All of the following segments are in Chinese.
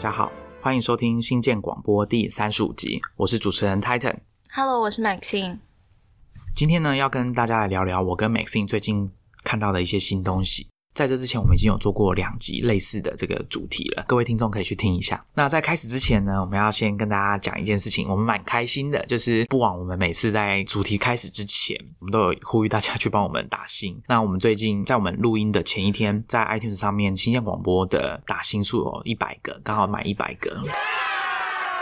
家好，欢迎收听新建广播第三十五集，我是主持人 Titan。Hello，我是 Maxine。今天呢，要跟大家来聊聊我跟 Maxine 最近看到的一些新东西。在这之前，我们已经有做过两集类似的这个主题了，各位听众可以去听一下。那在开始之前呢，我们要先跟大家讲一件事情，我们蛮开心的，就是不枉我们每次在主题开始之前，我们都有呼吁大家去帮我们打新。那我们最近在我们录音的前一天，在 iTunes 上面新建广播的打新数有一百个，刚好满一百个。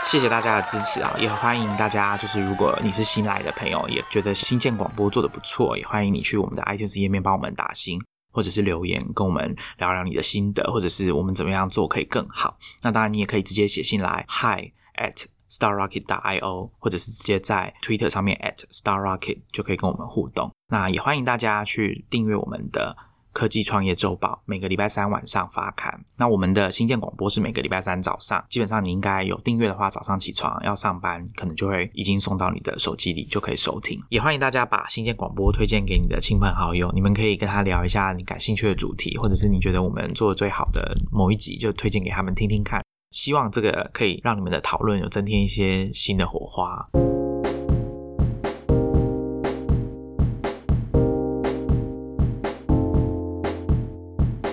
谢谢大家的支持啊！也欢迎大家，就是如果你是新来的朋友，也觉得新建广播做的不错，也欢迎你去我们的 iTunes 页面帮我们打新，或者是留言跟我们聊聊你的心得，或者是我们怎么样做可以更好。那当然，你也可以直接写信来 hi at starrocket io，或者是直接在 Twitter 上面 at starrocket 就可以跟我们互动。那也欢迎大家去订阅我们的。科技创业周报每个礼拜三晚上发刊。那我们的新建广播是每个礼拜三早上，基本上你应该有订阅的话，早上起床要上班，可能就会已经送到你的手机里，就可以收听。也欢迎大家把新建广播推荐给你的亲朋好友，你们可以跟他聊一下你感兴趣的主题，或者是你觉得我们做的最好的某一集，就推荐给他们听听看。希望这个可以让你们的讨论有增添一些新的火花。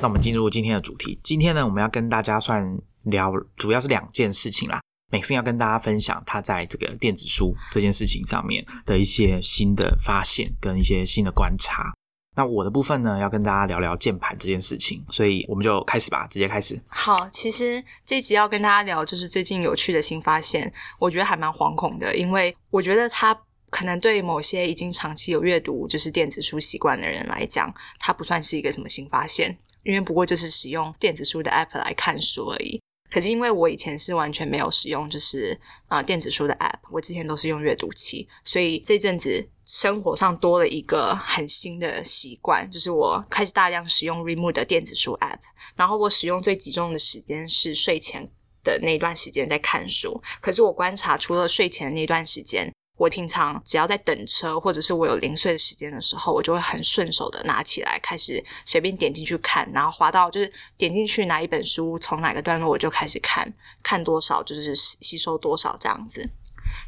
那我们进入今天的主题。今天呢，我们要跟大家算聊，主要是两件事情啦。每次要跟大家分享他在这个电子书这件事情上面的一些新的发现跟一些新的观察。那我的部分呢，要跟大家聊聊键盘这件事情，所以我们就开始吧，直接开始。好，其实这集要跟大家聊就是最近有趣的新发现，我觉得还蛮惶恐的，因为我觉得它可能对某些已经长期有阅读就是电子书习惯的人来讲，它不算是一个什么新发现。因为不过就是使用电子书的 app 来看书而已。可是因为我以前是完全没有使用就是啊、呃、电子书的 app，我之前都是用阅读器，所以这阵子生活上多了一个很新的习惯，就是我开始大量使用 Remove 的电子书 app。然后我使用最集中的时间是睡前的那段时间在看书。可是我观察，除了睡前那段时间。我平常只要在等车，或者是我有零碎的时间的时候，我就会很顺手的拿起来，开始随便点进去看，然后滑到就是点进去哪一本书，从哪个段落我就开始看，看多少就是吸收多少这样子。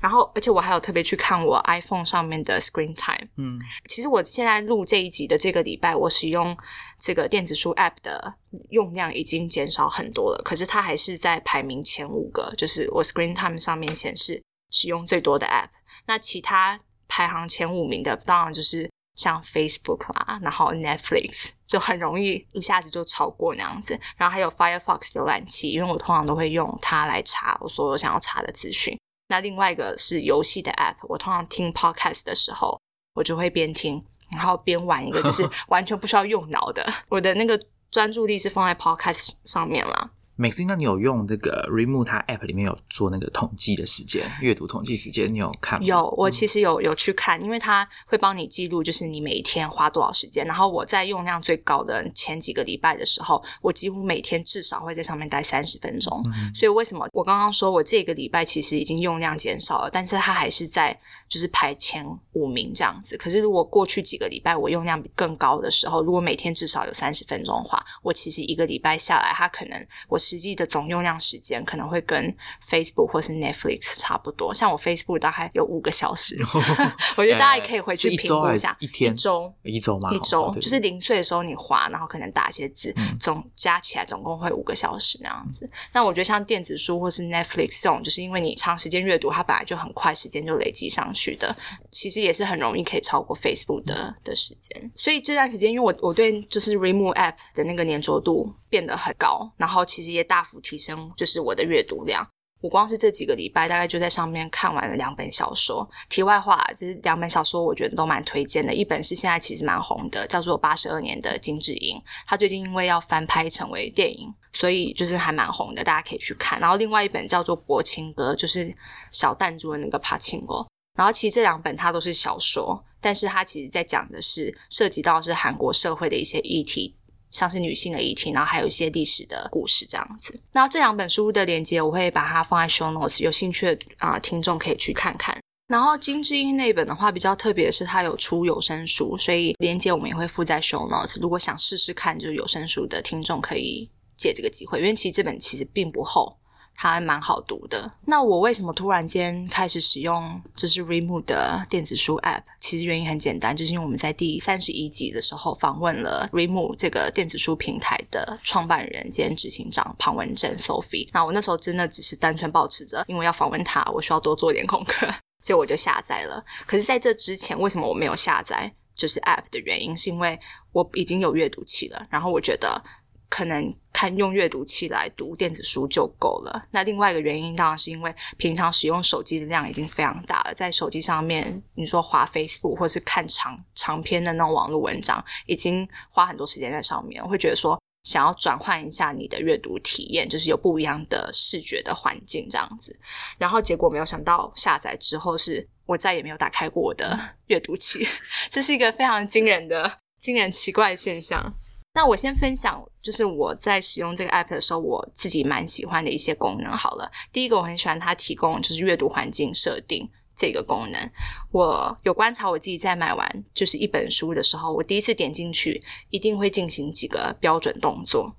然后，而且我还有特别去看我 iPhone 上面的 Screen Time。嗯，其实我现在录这一集的这个礼拜，我使用这个电子书 App 的用量已经减少很多了，可是它还是在排名前五个，就是我 Screen Time 上面显示使用最多的 App。那其他排行前五名的，当然就是像 Facebook 啦，然后 Netflix 就很容易一下子就超过那样子。然后还有 Firefox 浏览器，因为我通常都会用它来查我所有想要查的资讯。那另外一个是游戏的 App，我通常听 Podcast 的时候，我就会边听，然后边玩一个就是 完全不需要用脑的。我的那个专注力是放在 Podcast 上面啦。Maxine，那你有用这个 Remove 它 App 里面有做那个统计的时间，阅读统计时间，你有看吗？有，我其实有有去看，因为它会帮你记录，就是你每一天花多少时间。然后我在用量最高的前几个礼拜的时候，我几乎每天至少会在上面待三十分钟。嗯、所以为什么我刚刚说我这个礼拜其实已经用量减少了，但是它还是在就是排前五名这样子。可是如果过去几个礼拜我用量更高的时候，如果每天至少有三十分钟的话，我其实一个礼拜下来，它可能我实际的总用量时间可能会跟 Facebook 或是 Netflix 差不多。像我 Facebook 大概有五个小时，我觉得大家也可以回去评估一下。一天、一周、一周吗？一周就是零碎的时候你划，然后可能打一些字，嗯总加起来总共会五个小时那样子。那我觉得像电子书或是 Netflix 这种，就是因为你长时间阅读，它本来就很快时间就累积上去去的，其实也是很容易可以超过 Facebook 的的时间。所以这段时间，因为我我对就是 Remove App 的那个粘着度变得很高，然后其实也大幅提升，就是我的阅读量。我光是这几个礼拜，大概就在上面看完了两本小说。题外话，这两本小说我觉得都蛮推荐的。一本是现在其实蛮红的，叫做《八十二年的金智英》，它最近因为要翻拍成为电影，所以就是还蛮红的，大家可以去看。然后另外一本叫做《薄情歌》，就是小弹珠的那个帕青果。然后其实这两本它都是小说，但是它其实在讲的是涉及到是韩国社会的一些议题。像是女性的议题，然后还有一些历史的故事这样子。那这两本书的连接，我会把它放在 show notes，有兴趣的啊、听众可以去看看。然后金智英那本的话，比较特别的是它有出有声书，所以连接我们也会附在 show notes。如果想试试看就是有声书的听众，可以借这个机会，因为其实这本其实并不厚，还蛮好读的。那我为什么突然间开始使用就是 Remo 的电子书 App？其实原因很简单，就是因为我们在第三十一集的时候访问了 Remo 这个电子书平台的创办人兼执行长庞文正 Sophie。那我那时候真的只是单纯保持着，因为要访问他，我需要多做点功课，所以我就下载了。可是在这之前，为什么我没有下载就是 App 的原因，是因为我已经有阅读器了，然后我觉得。可能看用阅读器来读电子书就够了。那另外一个原因当然是因为平常使用手机的量已经非常大了，在手机上面，你说滑 Facebook 或是看长长篇的那种网络文章，已经花很多时间在上面，我会觉得说想要转换一下你的阅读体验，就是有不一样的视觉的环境这样子。然后结果没有想到下载之后，是我再也没有打开过我的阅读器，这是一个非常惊人的、惊人奇怪的现象。那我先分享，就是我在使用这个 app 的时候，我自己蛮喜欢的一些功能。好了，第一个我很喜欢它提供就是阅读环境设定这个功能。我有观察我自己在买完就是一本书的时候，我第一次点进去一定会进行几个标准动作。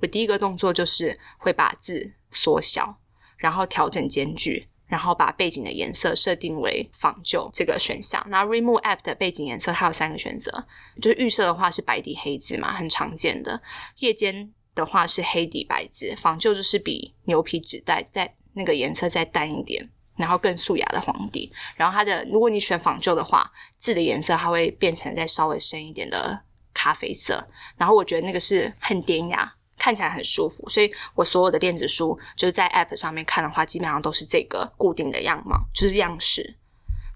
我第一个动作就是会把字缩小，然后调整间距。然后把背景的颜色设定为仿旧这个选项。那 Remove App 的背景颜色它有三个选择，就是预设的话是白底黑字嘛，很常见的。夜间的话是黑底白字，仿旧就是比牛皮纸袋在那个颜色再淡一点，然后更素雅的黄底。然后它的如果你选仿旧的话，字的颜色它会变成再稍微深一点的咖啡色。然后我觉得那个是很典雅。看起来很舒服，所以我所有的电子书就是在 App 上面看的话，基本上都是这个固定的样貌，就是样式。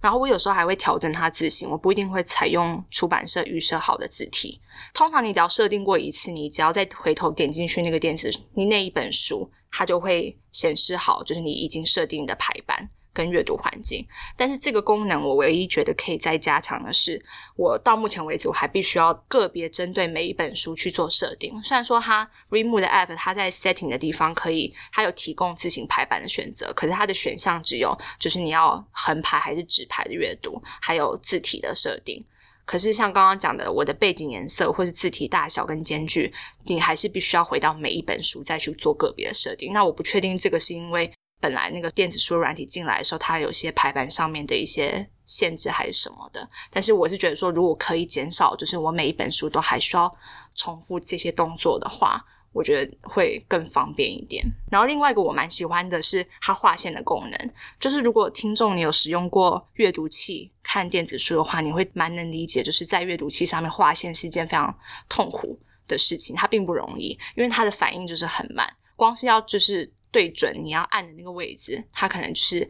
然后我有时候还会调整它字型，我不一定会采用出版社预设好的字体。通常你只要设定过一次，你只要再回头点进去那个电子你那一本书，它就会显示好，就是你已经设定的排版。跟阅读环境，但是这个功能我唯一觉得可以再加强的是，我到目前为止我还必须要个别针对每一本书去做设定。虽然说它 Remove 的 App 它在 Setting 的地方可以，它有提供自行排版的选择，可是它的选项只有就是你要横排还是直排的阅读，还有字体的设定。可是像刚刚讲的，我的背景颜色或是字体大小跟间距，你还是必须要回到每一本书再去做个别的设定。那我不确定这个是因为。本来那个电子书软体进来的时候，它有些排版上面的一些限制还是什么的。但是我是觉得说，如果可以减少，就是我每一本书都还需要重复这些动作的话，我觉得会更方便一点。然后另外一个我蛮喜欢的是它划线的功能，就是如果听众你有使用过阅读器看电子书的话，你会蛮能理解，就是在阅读器上面划线是一件非常痛苦的事情，它并不容易，因为它的反应就是很慢，光是要就是。对准你要按的那个位置，它可能就是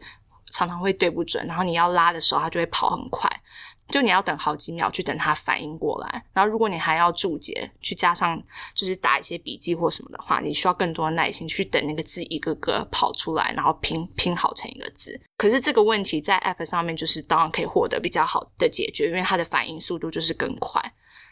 常常会对不准，然后你要拉的时候，它就会跑很快，就你要等好几秒去等它反应过来。然后如果你还要注解，去加上就是打一些笔记或什么的话，你需要更多的耐心去等那个字一个个跑出来，然后拼拼好成一个字。可是这个问题在 App 上面就是当然可以获得比较好的解决，因为它的反应速度就是更快。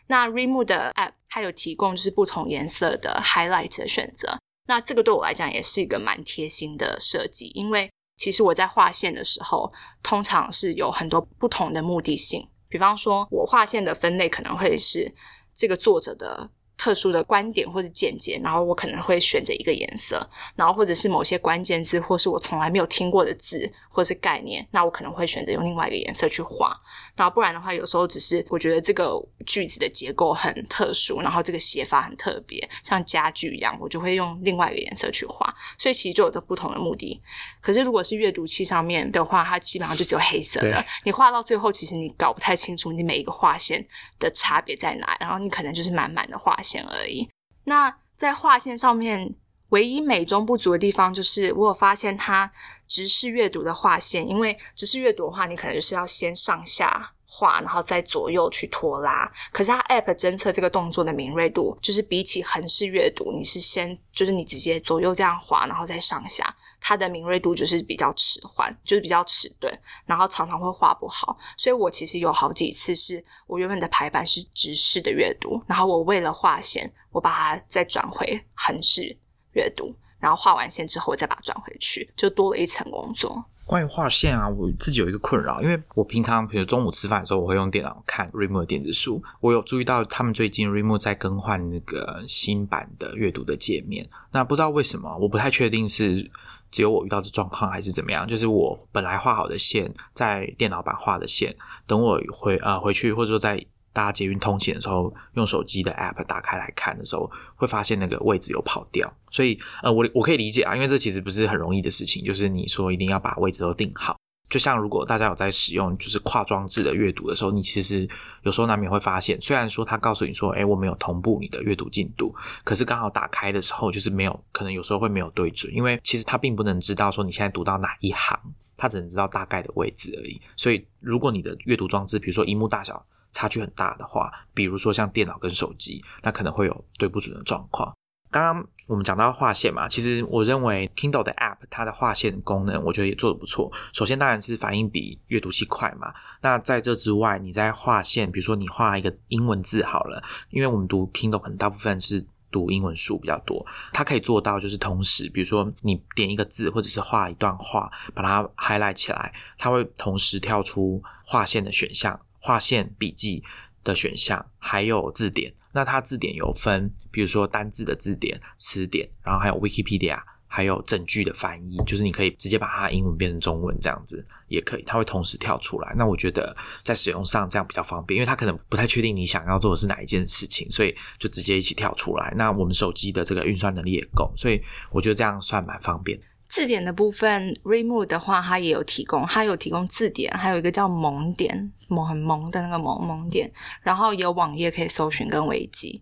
那 Remo 的 App 它有提供就是不同颜色的 Highlight 的选择。那这个对我来讲也是一个蛮贴心的设计，因为其实我在画线的时候，通常是有很多不同的目的性。比方说，我画线的分类可能会是这个作者的。特殊的观点或者见解，然后我可能会选择一个颜色，然后或者是某些关键字，或是我从来没有听过的字或是概念，那我可能会选择用另外一个颜色去画。那不然的话，有时候只是我觉得这个句子的结构很特殊，然后这个写法很特别，像家具一样，我就会用另外一个颜色去画。所以其实就有的不同的目的。可是如果是阅读器上面的话，它基本上就只有黑色的，你画到最后，其实你搞不太清楚你每一个画线的差别在哪，然后你可能就是满满的画线。而已。那在画线上面，唯一美中不足的地方就是，我有发现它直视阅读的画线，因为直视阅读的话，你可能就是要先上下。画，然后再左右去拖拉。可是它 App 侦测这个动作的敏锐度，就是比起横式阅读，你是先就是你直接左右这样滑，然后再上下，它的敏锐度就是比较迟缓，就是比较迟钝，然后常常会画不好。所以我其实有好几次是我原本的排版是直视的阅读，然后我为了画线，我把它再转回横式阅读，然后画完线之后我再把它转回去，就多了一层工作。关于画线啊，我自己有一个困扰，因为我平常比如中午吃饭的时候，我会用电脑看 Remove 电子书。我有注意到他们最近 remo 在更换那个新版的阅读的界面。那不知道为什么，我不太确定是只有我遇到的状况，还是怎么样？就是我本来画好的线，在电脑版画的线，等我回呃回去，或者说在搭捷运通勤的时候，用手机的 app 打开来看的时候，会发现那个位置有跑掉。所以呃，我我可以理解啊，因为这其实不是很容易的事情，就是你说一定要把位置都定好。就像如果大家有在使用就是跨装置的阅读的时候，你其实有时候难免会发现，虽然说它告诉你说，哎，我没有同步你的阅读进度，可是刚好打开的时候就是没有，可能有时候会没有对准，因为其实它并不能知道说你现在读到哪一行，它只能知道大概的位置而已。所以如果你的阅读装置，比如说荧幕大小差距很大的话，比如说像电脑跟手机，那可能会有对不准的状况。刚刚我们讲到划线嘛，其实我认为 Kindle 的 App 它的划线功能，我觉得也做的不错。首先当然是反应比阅读器快嘛。那在这之外，你在划线，比如说你画一个英文字好了，因为我们读 Kindle 可能大部分是读英文书比较多，它可以做到就是同时，比如说你点一个字或者是画一段话，把它 highlight 起来，它会同时跳出划线的选项、划线笔记的选项，还有字典。那它字典有分，比如说单字的字典、词典，然后还有 Wikipedia，还有整句的翻译，就是你可以直接把它英文变成中文这样子也可以，它会同时跳出来。那我觉得在使用上这样比较方便，因为它可能不太确定你想要做的是哪一件事情，所以就直接一起跳出来。那我们手机的这个运算能力也够，所以我觉得这样算蛮方便。字典的部分，Remove 的话，它也有提供，它有提供字典，还有一个叫萌点，萌很萌的那个萌萌点，然后有网页可以搜寻跟维基。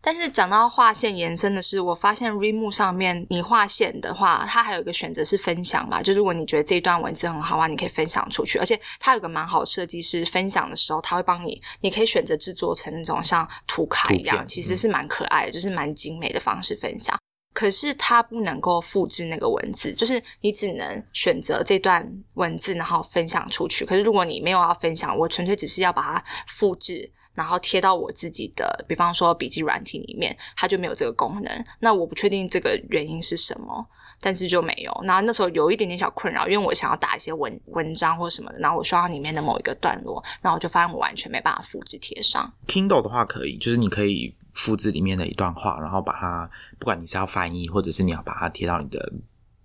但是讲到划线延伸的是，我发现 Remove 上面你划线的话，它还有一个选择是分享嘛，就如果你觉得这一段文字很好啊，你可以分享出去，而且它有个蛮好设计，是分享的时候，它会帮你，你可以选择制作成那种像图卡一样，其实是蛮可爱的，就是蛮精美的方式分享。可是它不能够复制那个文字，就是你只能选择这段文字，然后分享出去。可是如果你没有要分享，我纯粹只是要把它复制，然后贴到我自己的，比方说笔记软体里面，它就没有这个功能。那我不确定这个原因是什么，但是就没有。那那时候有一点点小困扰，因为我想要打一些文文章或什么的，然后我需要里面的某一个段落，然后我就发现我完全没办法复制贴上。Kindle 的话可以，就是你可以。复制里面的一段话，然后把它，不管你是要翻译，或者是你要把它贴到你的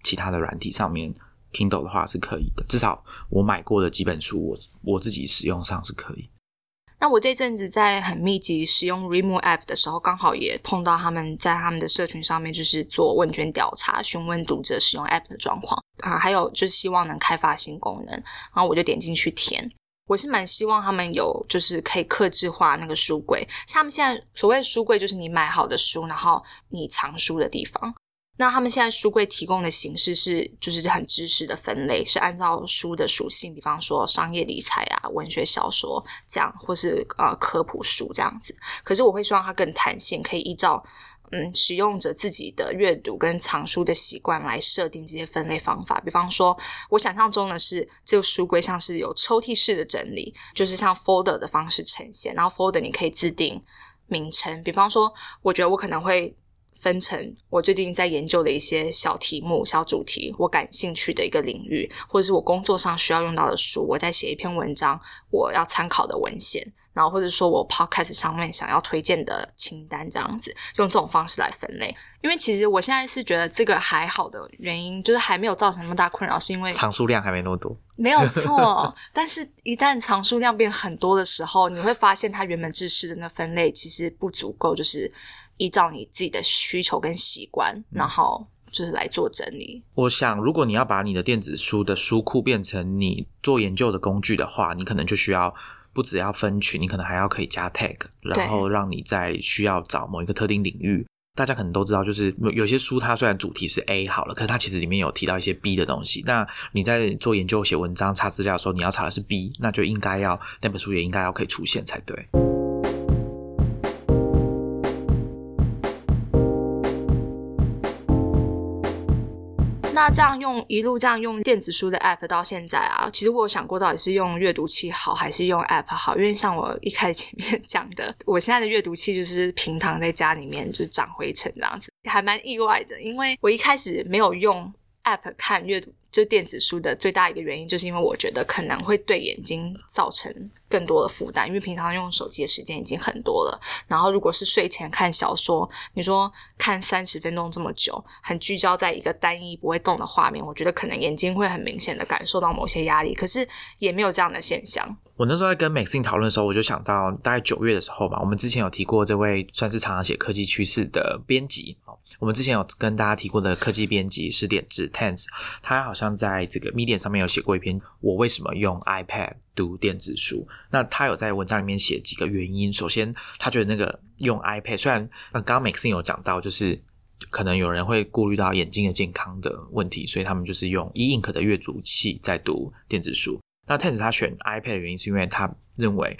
其他的软体上面，Kindle 的话是可以的。至少我买过的几本书，我我自己使用上是可以。那我这阵子在很密集使用 Remo App 的时候，刚好也碰到他们在他们的社群上面，就是做问卷调查，询问读者使用 App 的状况啊，还有就是希望能开发新功能，然后我就点进去填。我是蛮希望他们有，就是可以克制化那个书柜。像他们现在所谓书柜，就是你买好的书，然后你藏书的地方。那他们现在书柜提供的形式是，就是很知识的分类，是按照书的属性，比方说商业理财啊、文学小说这样，或是呃科普书这样子。可是我会希望它更弹性，可以依照。嗯，使用者自己的阅读跟藏书的习惯来设定这些分类方法。比方说，我想象中的是这个书柜像是有抽屉式的整理，就是像 folder 的方式呈现。然后 folder 你可以自定名称，比方说，我觉得我可能会分成我最近在研究的一些小题目、小主题，我感兴趣的一个领域，或者是我工作上需要用到的书，我在写一篇文章，我要参考的文献。然后或者说我 podcast 上面想要推荐的清单这样子，用这种方式来分类。因为其实我现在是觉得这个还好的原因，就是还没有造成那么大困扰，是因为藏数量还没那么多。没有错，但是一旦藏数量变很多的时候，你会发现它原本制式的那分类其实不足够，就是依照你自己的需求跟习惯，然后就是来做整理。我想，如果你要把你的电子书的书库变成你做研究的工具的话，你可能就需要。不只要分群，你可能还要可以加 tag，然后让你在需要找某一个特定领域，大家可能都知道，就是有些书它虽然主题是 A 好了，可是它其实里面有提到一些 B 的东西。那你在做研究、写文章、查资料的时候，你要查的是 B，那就应该要那本书也应该要可以出现才对。那这样用一路这样用电子书的 app 到现在啊，其实我有想过到底是用阅读器好还是用 app 好？因为像我一开始前面 讲的，我现在的阅读器就是平躺在家里面就是长灰尘这样子，还蛮意外的。因为我一开始没有用 app 看阅读。就电子书的最大一个原因，就是因为我觉得可能会对眼睛造成更多的负担，因为平常用手机的时间已经很多了。然后如果是睡前看小说，你说看三十分钟这么久，很聚焦在一个单一不会动的画面，我觉得可能眼睛会很明显的感受到某些压力。可是也没有这样的现象。我那时候在跟 Maxine 讨论的时候，我就想到大概九月的时候吧，我们之前有提过这位算是常常写科技趋势的编辑我们之前有跟大家提过的科技编辑史点子 Tense，他好像在这个 Medium 上面有写过一篇我为什么用 iPad 读电子书。那他有在文章里面写几个原因。首先，他觉得那个用 iPad，虽然刚刚 Maxine 有讲到，就是可能有人会顾虑到眼睛的健康的问题，所以他们就是用 e ink 的阅读器在读电子书。那 Tens 他选 iPad 的原因是因为他认为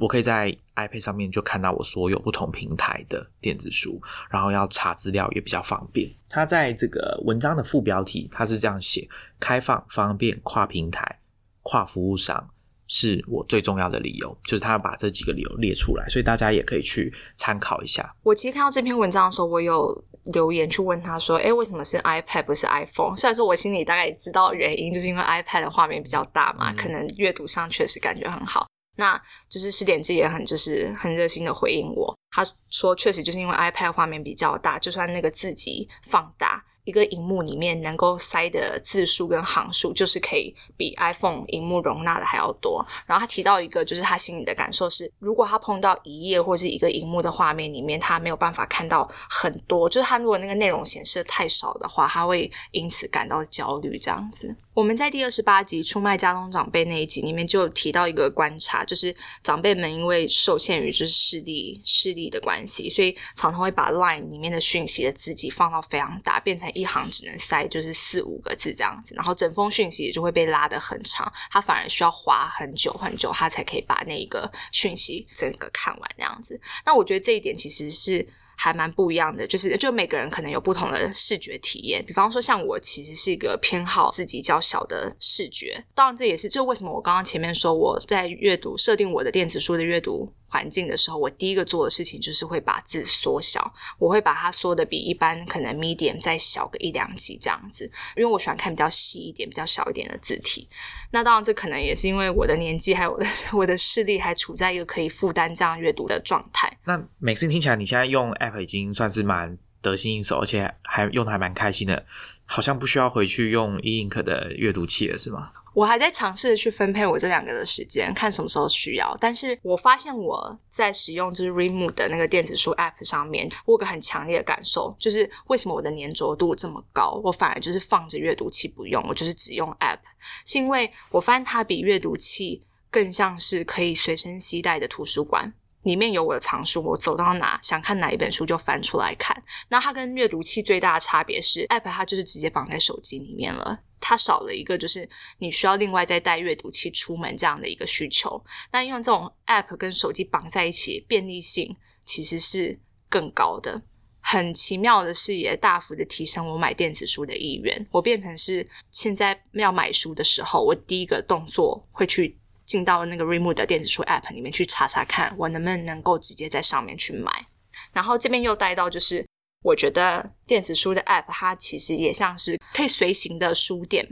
我可以在 iPad 上面就看到我所有不同平台的电子书，然后要查资料也比较方便。它在这个文章的副标题它是这样写：开放、方便、跨平台、跨服务商是我最重要的理由。就是他把这几个理由列出来，所以大家也可以去参考一下。我其实看到这篇文章的时候，我有留言去问他说：“哎，为什么是 iPad 不是 iPhone？” 虽然说我心里大概也知道原因，就是因为 iPad 的画面比较大嘛，可能阅读上确实感觉很好。那就是试点机也很就是很热心的回应我，他说确实就是因为 iPad 画面比较大，就算那个字级放大。一个荧幕里面能够塞的字数跟行数，就是可以比 iPhone 荧幕容纳的还要多。然后他提到一个，就是他心里的感受是，如果他碰到一页或是一个荧幕的画面里面，他没有办法看到很多，就是他如果那个内容显示的太少的话，他会因此感到焦虑。这样子，我们在第二十八集出卖家中长辈那一集里面就提到一个观察，就是长辈们因为受限于就是视力视力的关系，所以常常会把 Line 里面的讯息的字迹放到非常大，变成。一行只能塞就是四五个字这样子，然后整封讯息也就会被拉得很长，他反而需要划很久很久，他才可以把那一个讯息整个看完这样子。那我觉得这一点其实是。还蛮不一样的，就是就每个人可能有不同的视觉体验。比方说，像我其实是一个偏好自己较小的视觉，当然这也是就为什么我刚刚前面说我在阅读设定我的电子书的阅读环境的时候，我第一个做的事情就是会把字缩小，我会把它缩的比一般可能 medium 再小个一两级这样子，因为我喜欢看比较细一点、比较小一点的字体。那当然，这可能也是因为我的年纪还有我的 我的视力还处在一个可以负担这样阅读的状态。那每次听起来，你现在用 App 已经算是蛮得心应手，而且还用的还蛮开心的，好像不需要回去用 e ink 的阅读器了，是吗？我还在尝试去分配我这两个的时间，看什么时候需要。但是我发现我在使用就是 Remove 的那个电子书 App 上面，我有个很强烈的感受，就是为什么我的粘着度这么高，我反而就是放着阅读器不用，我就是只用 App，是因为我发现它比阅读器更像是可以随身携带的图书馆，里面有我的藏书，我走到哪想看哪一本书就翻出来看。那它跟阅读器最大的差别是，App 它就是直接绑在手机里面了。它少了一个，就是你需要另外再带阅读器出门这样的一个需求。那用这种 App 跟手机绑在一起，便利性其实是更高的。很奇妙的是，也大幅的提升我买电子书的意愿。我变成是现在要买书的时候，我第一个动作会去进到那个 Remo 的电子书 App 里面去查查看，我能不能能够直接在上面去买。然后这边又带到就是。我觉得电子书的 App 它其实也像是可以随行的书店。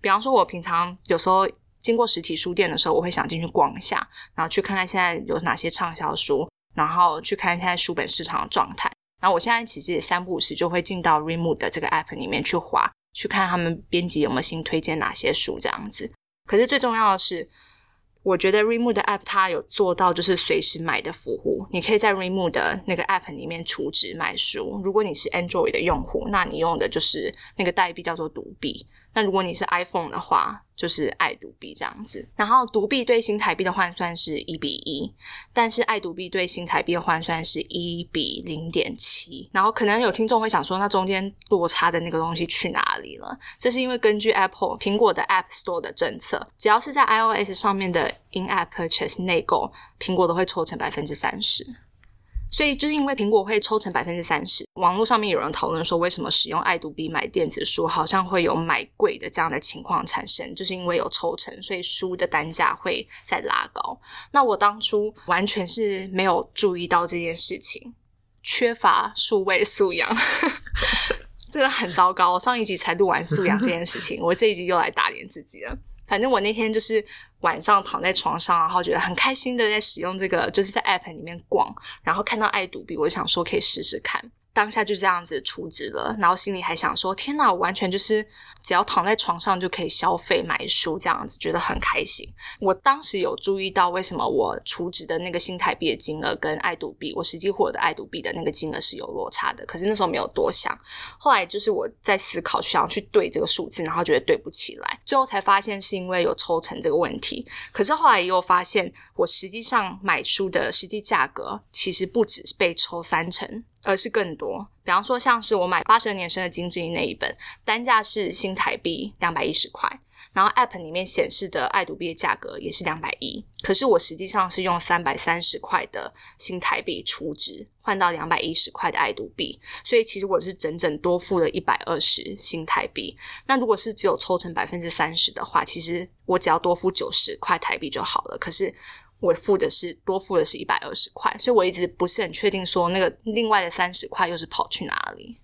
比方说，我平常有时候经过实体书店的时候，我会想进去逛一下，然后去看看现在有哪些畅销书，然后去看看现在书本市场的状态。然后我现在其实也三不五时就会进到 Remo 的这个 App 里面去划，去看他们编辑有没有新推荐哪些书这样子。可是最重要的是。我觉得 Remo 的 App 它有做到就是随时买的服务，你可以在 Remo 的那个 App 里面储值买书。如果你是 Android 的用户，那你用的就是那个代币叫做独币。那如果你是 iPhone 的话，就是爱独币这样子。然后独币对新台币的换算是一比一，但是爱独币对新台币的换算是一比零点七。然后可能有听众会想说，那中间落差的那个东西去哪里了？这是因为根据 Apple 苹果的 App Store 的政策，只要是在 iOS 上面的 In App Purchase 内购，苹果都会抽成百分之三十。所以就是因为苹果会抽成百分之三十，网络上面有人讨论说，为什么使用爱读笔买电子书好像会有买贵的这样的情况产生，就是因为有抽成，所以书的单价会再拉高。那我当初完全是没有注意到这件事情，缺乏数位素养。这个很糟糕。我上一集才录完素养这件事情，我这一集又来打脸自己了。反正我那天就是晚上躺在床上，然后觉得很开心的在使用这个，就是在 App 里面逛，然后看到爱读币，我想说可以试试看。当下就这样子储值了，然后心里还想说：天哪，我完全就是只要躺在床上就可以消费买书，这样子觉得很开心。我当时有注意到为什么我储值的那个新台币的金额跟爱读币，我实际获得爱读币的那个金额是有落差的，可是那时候没有多想。后来就是我在思考，想要去对这个数字，然后觉得对不起来，最后才发现是因为有抽成这个问题。可是后来又发现，我实际上买书的实际价格其实不只是被抽三成。而是更多，比方说像是我买八十二年生的金智英那一本，单价是新台币两百一十块，然后 App 里面显示的爱读币的价格也是两百一，可是我实际上是用三百三十块的新台币储值换到两百一十块的爱读币，所以其实我是整整多付了一百二十新台币。那如果是只有抽成百分之三十的话，其实我只要多付九十块台币就好了。可是我付的是多付的是一百二十块，所以我一直不是很确定说那个另外的三十块又是跑去哪里。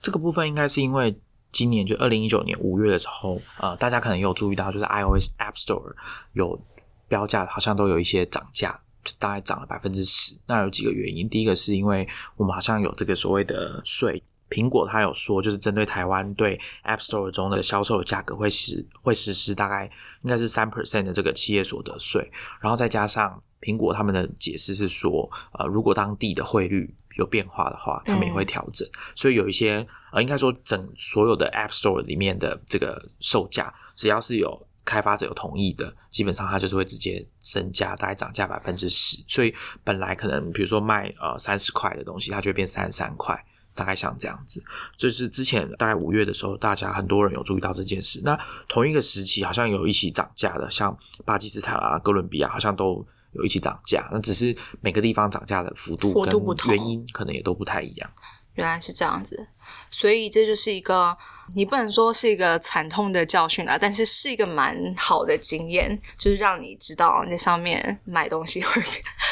这个部分应该是因为今年就二零一九年五月的时候，呃，大家可能有注意到，就是 iOS App Store 有标价，好像都有一些涨价，就大概涨了百分之十。那有几个原因，第一个是因为我们好像有这个所谓的税。苹果它有说，就是针对台湾对 App Store 中的销售的价格会实会实施大概应该是三 percent 的这个企业所得税，然后再加上苹果他们的解释是说，呃，如果当地的汇率有变化的话，他们也会调整。所以有一些呃，应该说整所有的 App Store 里面的这个售价，只要是有开发者有同意的，基本上它就是会直接增加，大概涨价百分之十。所以本来可能比如说卖呃三十块的东西，它就会变三十三块。大概像这样子，就是之前大概五月的时候，大家很多人有注意到这件事。那同一个时期，好像有一起涨价的，像巴基斯坦啊、哥伦比亚，好像都有一起涨价。那只是每个地方涨价的幅度跟原因可能也都不太一样。原来是这样子，所以这就是一个你不能说是一个惨痛的教训啊，但是是一个蛮好的经验，就是让你知道那上面买东西会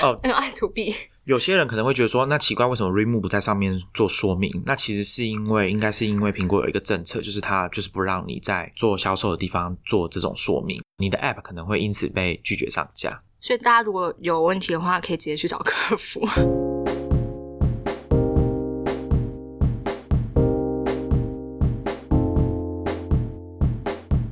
哦，那个爱图币。有些人可能会觉得说，那奇怪，为什么 Remove 不在上面做说明？那其实是因为，应该是因为苹果有一个政策，就是它就是不让你在做销售的地方做这种说明，你的 App 可能会因此被拒绝上架。所以大家如果有问题的话，可以直接去找客服。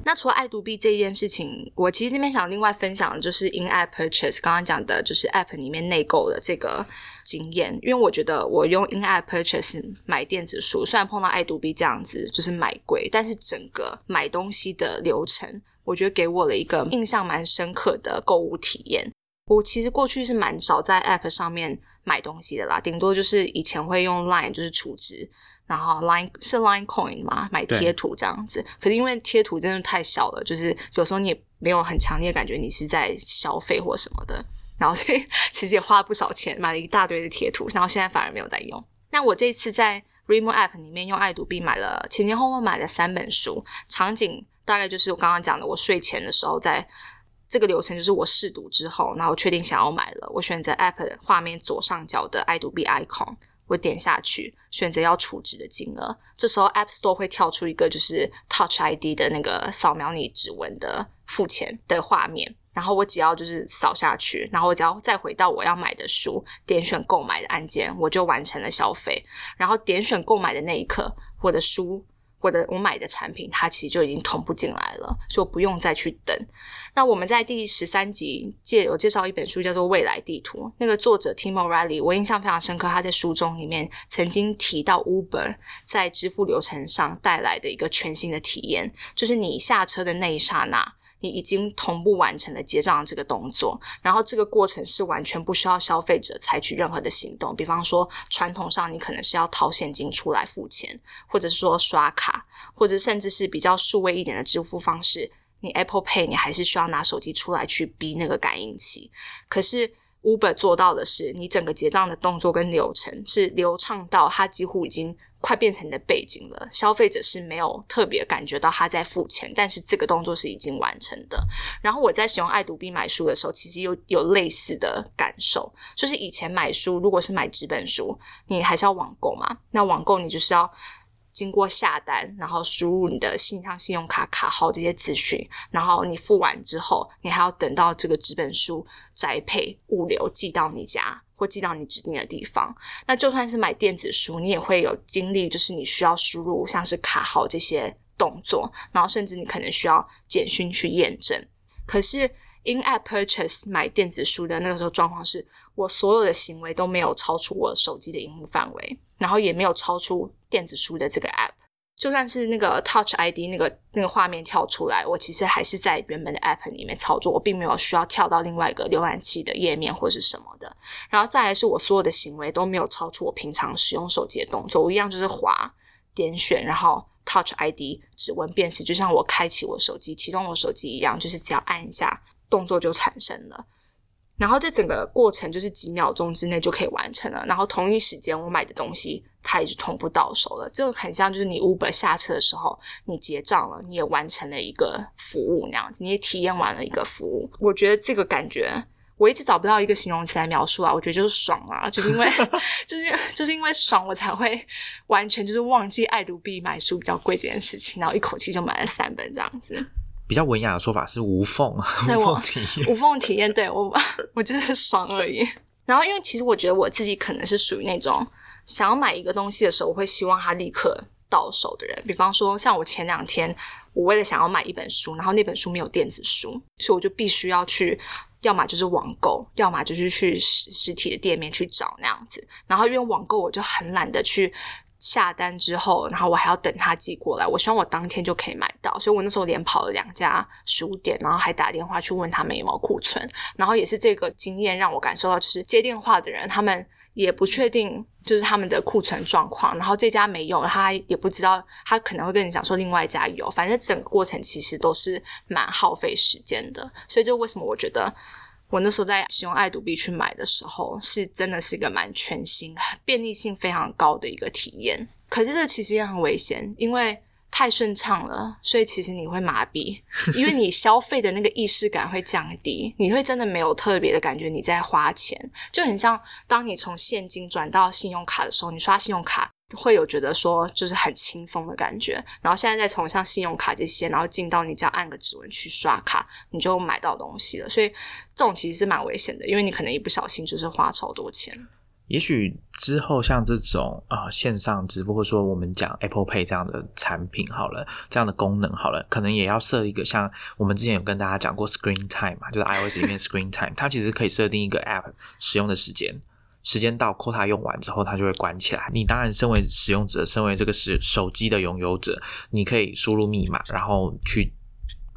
那除了爱读币这件事情，我其实这边想另外分享的就是 in app purchase，刚刚讲的就是 app 里面内购的这个经验。因为我觉得我用 in app purchase 买电子书，虽然碰到爱读币这样子就是买贵，但是整个买东西的流程，我觉得给我了一个印象蛮深刻的购物体验。我其实过去是蛮少在 app 上面买东西的啦，顶多就是以前会用 line 就是储值。然后 Line 是 Line Coin 嘛，买贴图这样子。可是因为贴图真的太小了，就是有时候你也没有很强烈感觉你是在消费或什么的。然后所以 其实也花了不少钱买了一大堆的贴图，然后现在反而没有在用。那我这次在 Remo App 里面用爱读币买了前前后后买了三本书，场景大概就是我刚刚讲的，我睡前的时候在这个流程就是我试读之后，然后确定想要买了，我选择 App 画面左上角的爱读币 icon。我点下去，选择要储值的金额。这时候 App Store 会跳出一个就是 Touch ID 的那个扫描你指纹的付钱的画面。然后我只要就是扫下去，然后我只要再回到我要买的书，点选购买的按键，我就完成了消费。然后点选购买的那一刻，我的书。我的我买的产品，它其实就已经同步进来了，所以不用再去等。那我们在第十三集介有介绍一本书，叫做《未来地图》。那个作者 Tim O'Reilly，我印象非常深刻。他在书中里面曾经提到 Uber 在支付流程上带来的一个全新的体验，就是你下车的那一刹那。你已经同步完成了结账这个动作，然后这个过程是完全不需要消费者采取任何的行动。比方说，传统上你可能是要掏现金出来付钱，或者是说刷卡，或者甚至是比较数位一点的支付方式，你 Apple Pay 你还是需要拿手机出来去逼那个感应器。可是 Uber 做到的是，你整个结账的动作跟流程是流畅到它几乎已经。快变成你的背景了，消费者是没有特别感觉到他在付钱，但是这个动作是已经完成的。然后我在使用爱读币买书的时候，其实有有类似的感受，就是以前买书如果是买纸本书，你还是要网购嘛，那网购你就是要。经过下单，然后输入你的信箱、信用卡卡号这些资讯，然后你付完之后，你还要等到这个纸本书宅配物流寄到你家或寄到你指定的地方。那就算是买电子书，你也会有经历，就是你需要输入像是卡号这些动作，然后甚至你可能需要简讯去验证。可是 in app purchase 买电子书的那个时候状况是，我所有的行为都没有超出我手机的荧幕范围，然后也没有超出电子书的这个 app。就算是那个 Touch ID 那个那个画面跳出来，我其实还是在原本的 app 里面操作，我并没有需要跳到另外一个浏览器的页面或是什么的。然后再来是我所有的行为都没有超出我平常使用手机的动作，我一样就是滑点选，然后 Touch ID 指纹辨识，就像我开启我手机、启动我手机一样，就是只要按一下，动作就产生了。然后这整个过程就是几秒钟之内就可以完成了。然后同一时间我买的东西。它也是同步到手了，就很像就是你 Uber 下车的时候，你结账了，你也完成了一个服务那样子，你也体验完了一个服务。我觉得这个感觉，我一直找不到一个形容词来描述啊。我觉得就是爽啊，就是因为 就是就是因为爽，我才会完全就是忘记爱读币买书比较贵这件事情，然后一口气就买了三本这样子。比较文雅的说法是无缝无缝体验，无缝体验。对我，我就是爽而已。然后，因为其实我觉得我自己可能是属于那种。想要买一个东西的时候，我会希望它立刻到手的人。比方说，像我前两天，我为了想要买一本书，然后那本书没有电子书，所以我就必须要去，要么就是网购，要么就是去实实体的店面去找那样子。然后因为网购，我就很懒得去下单之后，然后我还要等他寄过来。我希望我当天就可以买到，所以我那时候连跑了两家书店，然后还打电话去问他们有没有库存。然后也是这个经验让我感受到，就是接电话的人他们。也不确定，就是他们的库存状况。然后这家没用，他也不知道，他可能会跟你讲说另外一家有。反正整个过程其实都是蛮耗费时间的。所以就为什么我觉得我那时候在使用爱读币去买的时候，是真的是一个蛮全新、便利性非常高的一个体验。可是这其实也很危险，因为。太顺畅了，所以其实你会麻痹，因为你消费的那个意识感会降低，你会真的没有特别的感觉你在花钱，就很像当你从现金转到信用卡的时候，你刷信用卡会有觉得说就是很轻松的感觉，然后现在再从像信用卡这些，然后进到你只要按个指纹去刷卡，你就买到东西了，所以这种其实是蛮危险的，因为你可能一不小心就是花超多钱。也许之后像这种啊线上直播，或者说我们讲 Apple Pay 这样的产品好了，这样的功能好了，可能也要设一个像我们之前有跟大家讲过 Screen Time 嘛，就是 iOS 里面 Screen Time，它其实可以设定一个 App 使用的时间，时间到 quota 用完之后，它就会关起来。你当然身为使用者，身为这个是手机的拥有者，你可以输入密码，然后去。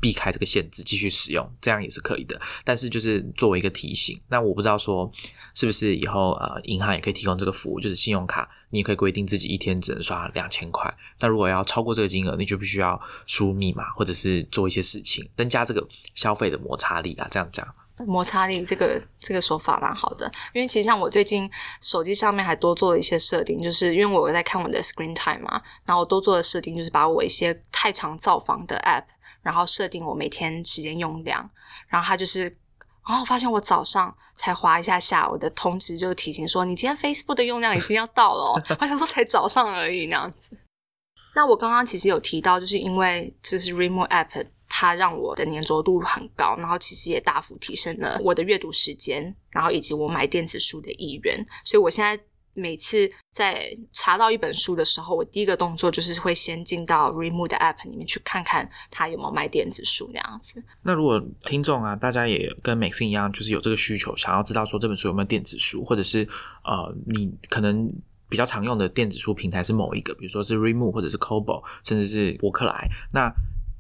避开这个限制，继续使用，这样也是可以的。但是就是作为一个提醒，那我不知道说是不是以后呃银行也可以提供这个服务，就是信用卡你也可以规定自己一天只能刷两千块。那如果要超过这个金额，你就必须要输密码或者是做一些事情，增加这个消费的摩擦力啊。这样讲，摩擦力这个这个说法蛮好的，因为其实像我最近手机上面还多做了一些设定，就是因为我在看我的 Screen Time 嘛，然后我多做的设定就是把我一些太常造访的 App。然后设定我每天时间用量，然后他就是，然后发现我早上才滑一下下，我的通知就提醒说你今天 Facebook 的用量已经要到了，我想说才早上而已那样子。那我刚刚其实有提到，就是因为这是 Remote App，它让我的粘着度很高，然后其实也大幅提升了我的阅读时间，然后以及我买电子书的意愿，所以我现在。每次在查到一本书的时候，我第一个动作就是会先进到 Remove 的 App 里面去看看它有没有卖电子书那样子。那如果听众啊，大家也跟 Maxin 一样，就是有这个需求，想要知道说这本书有没有电子书，或者是呃，你可能比较常用的电子书平台是某一个，比如说是 Remove 或者是 Kobo，甚至是博客来。那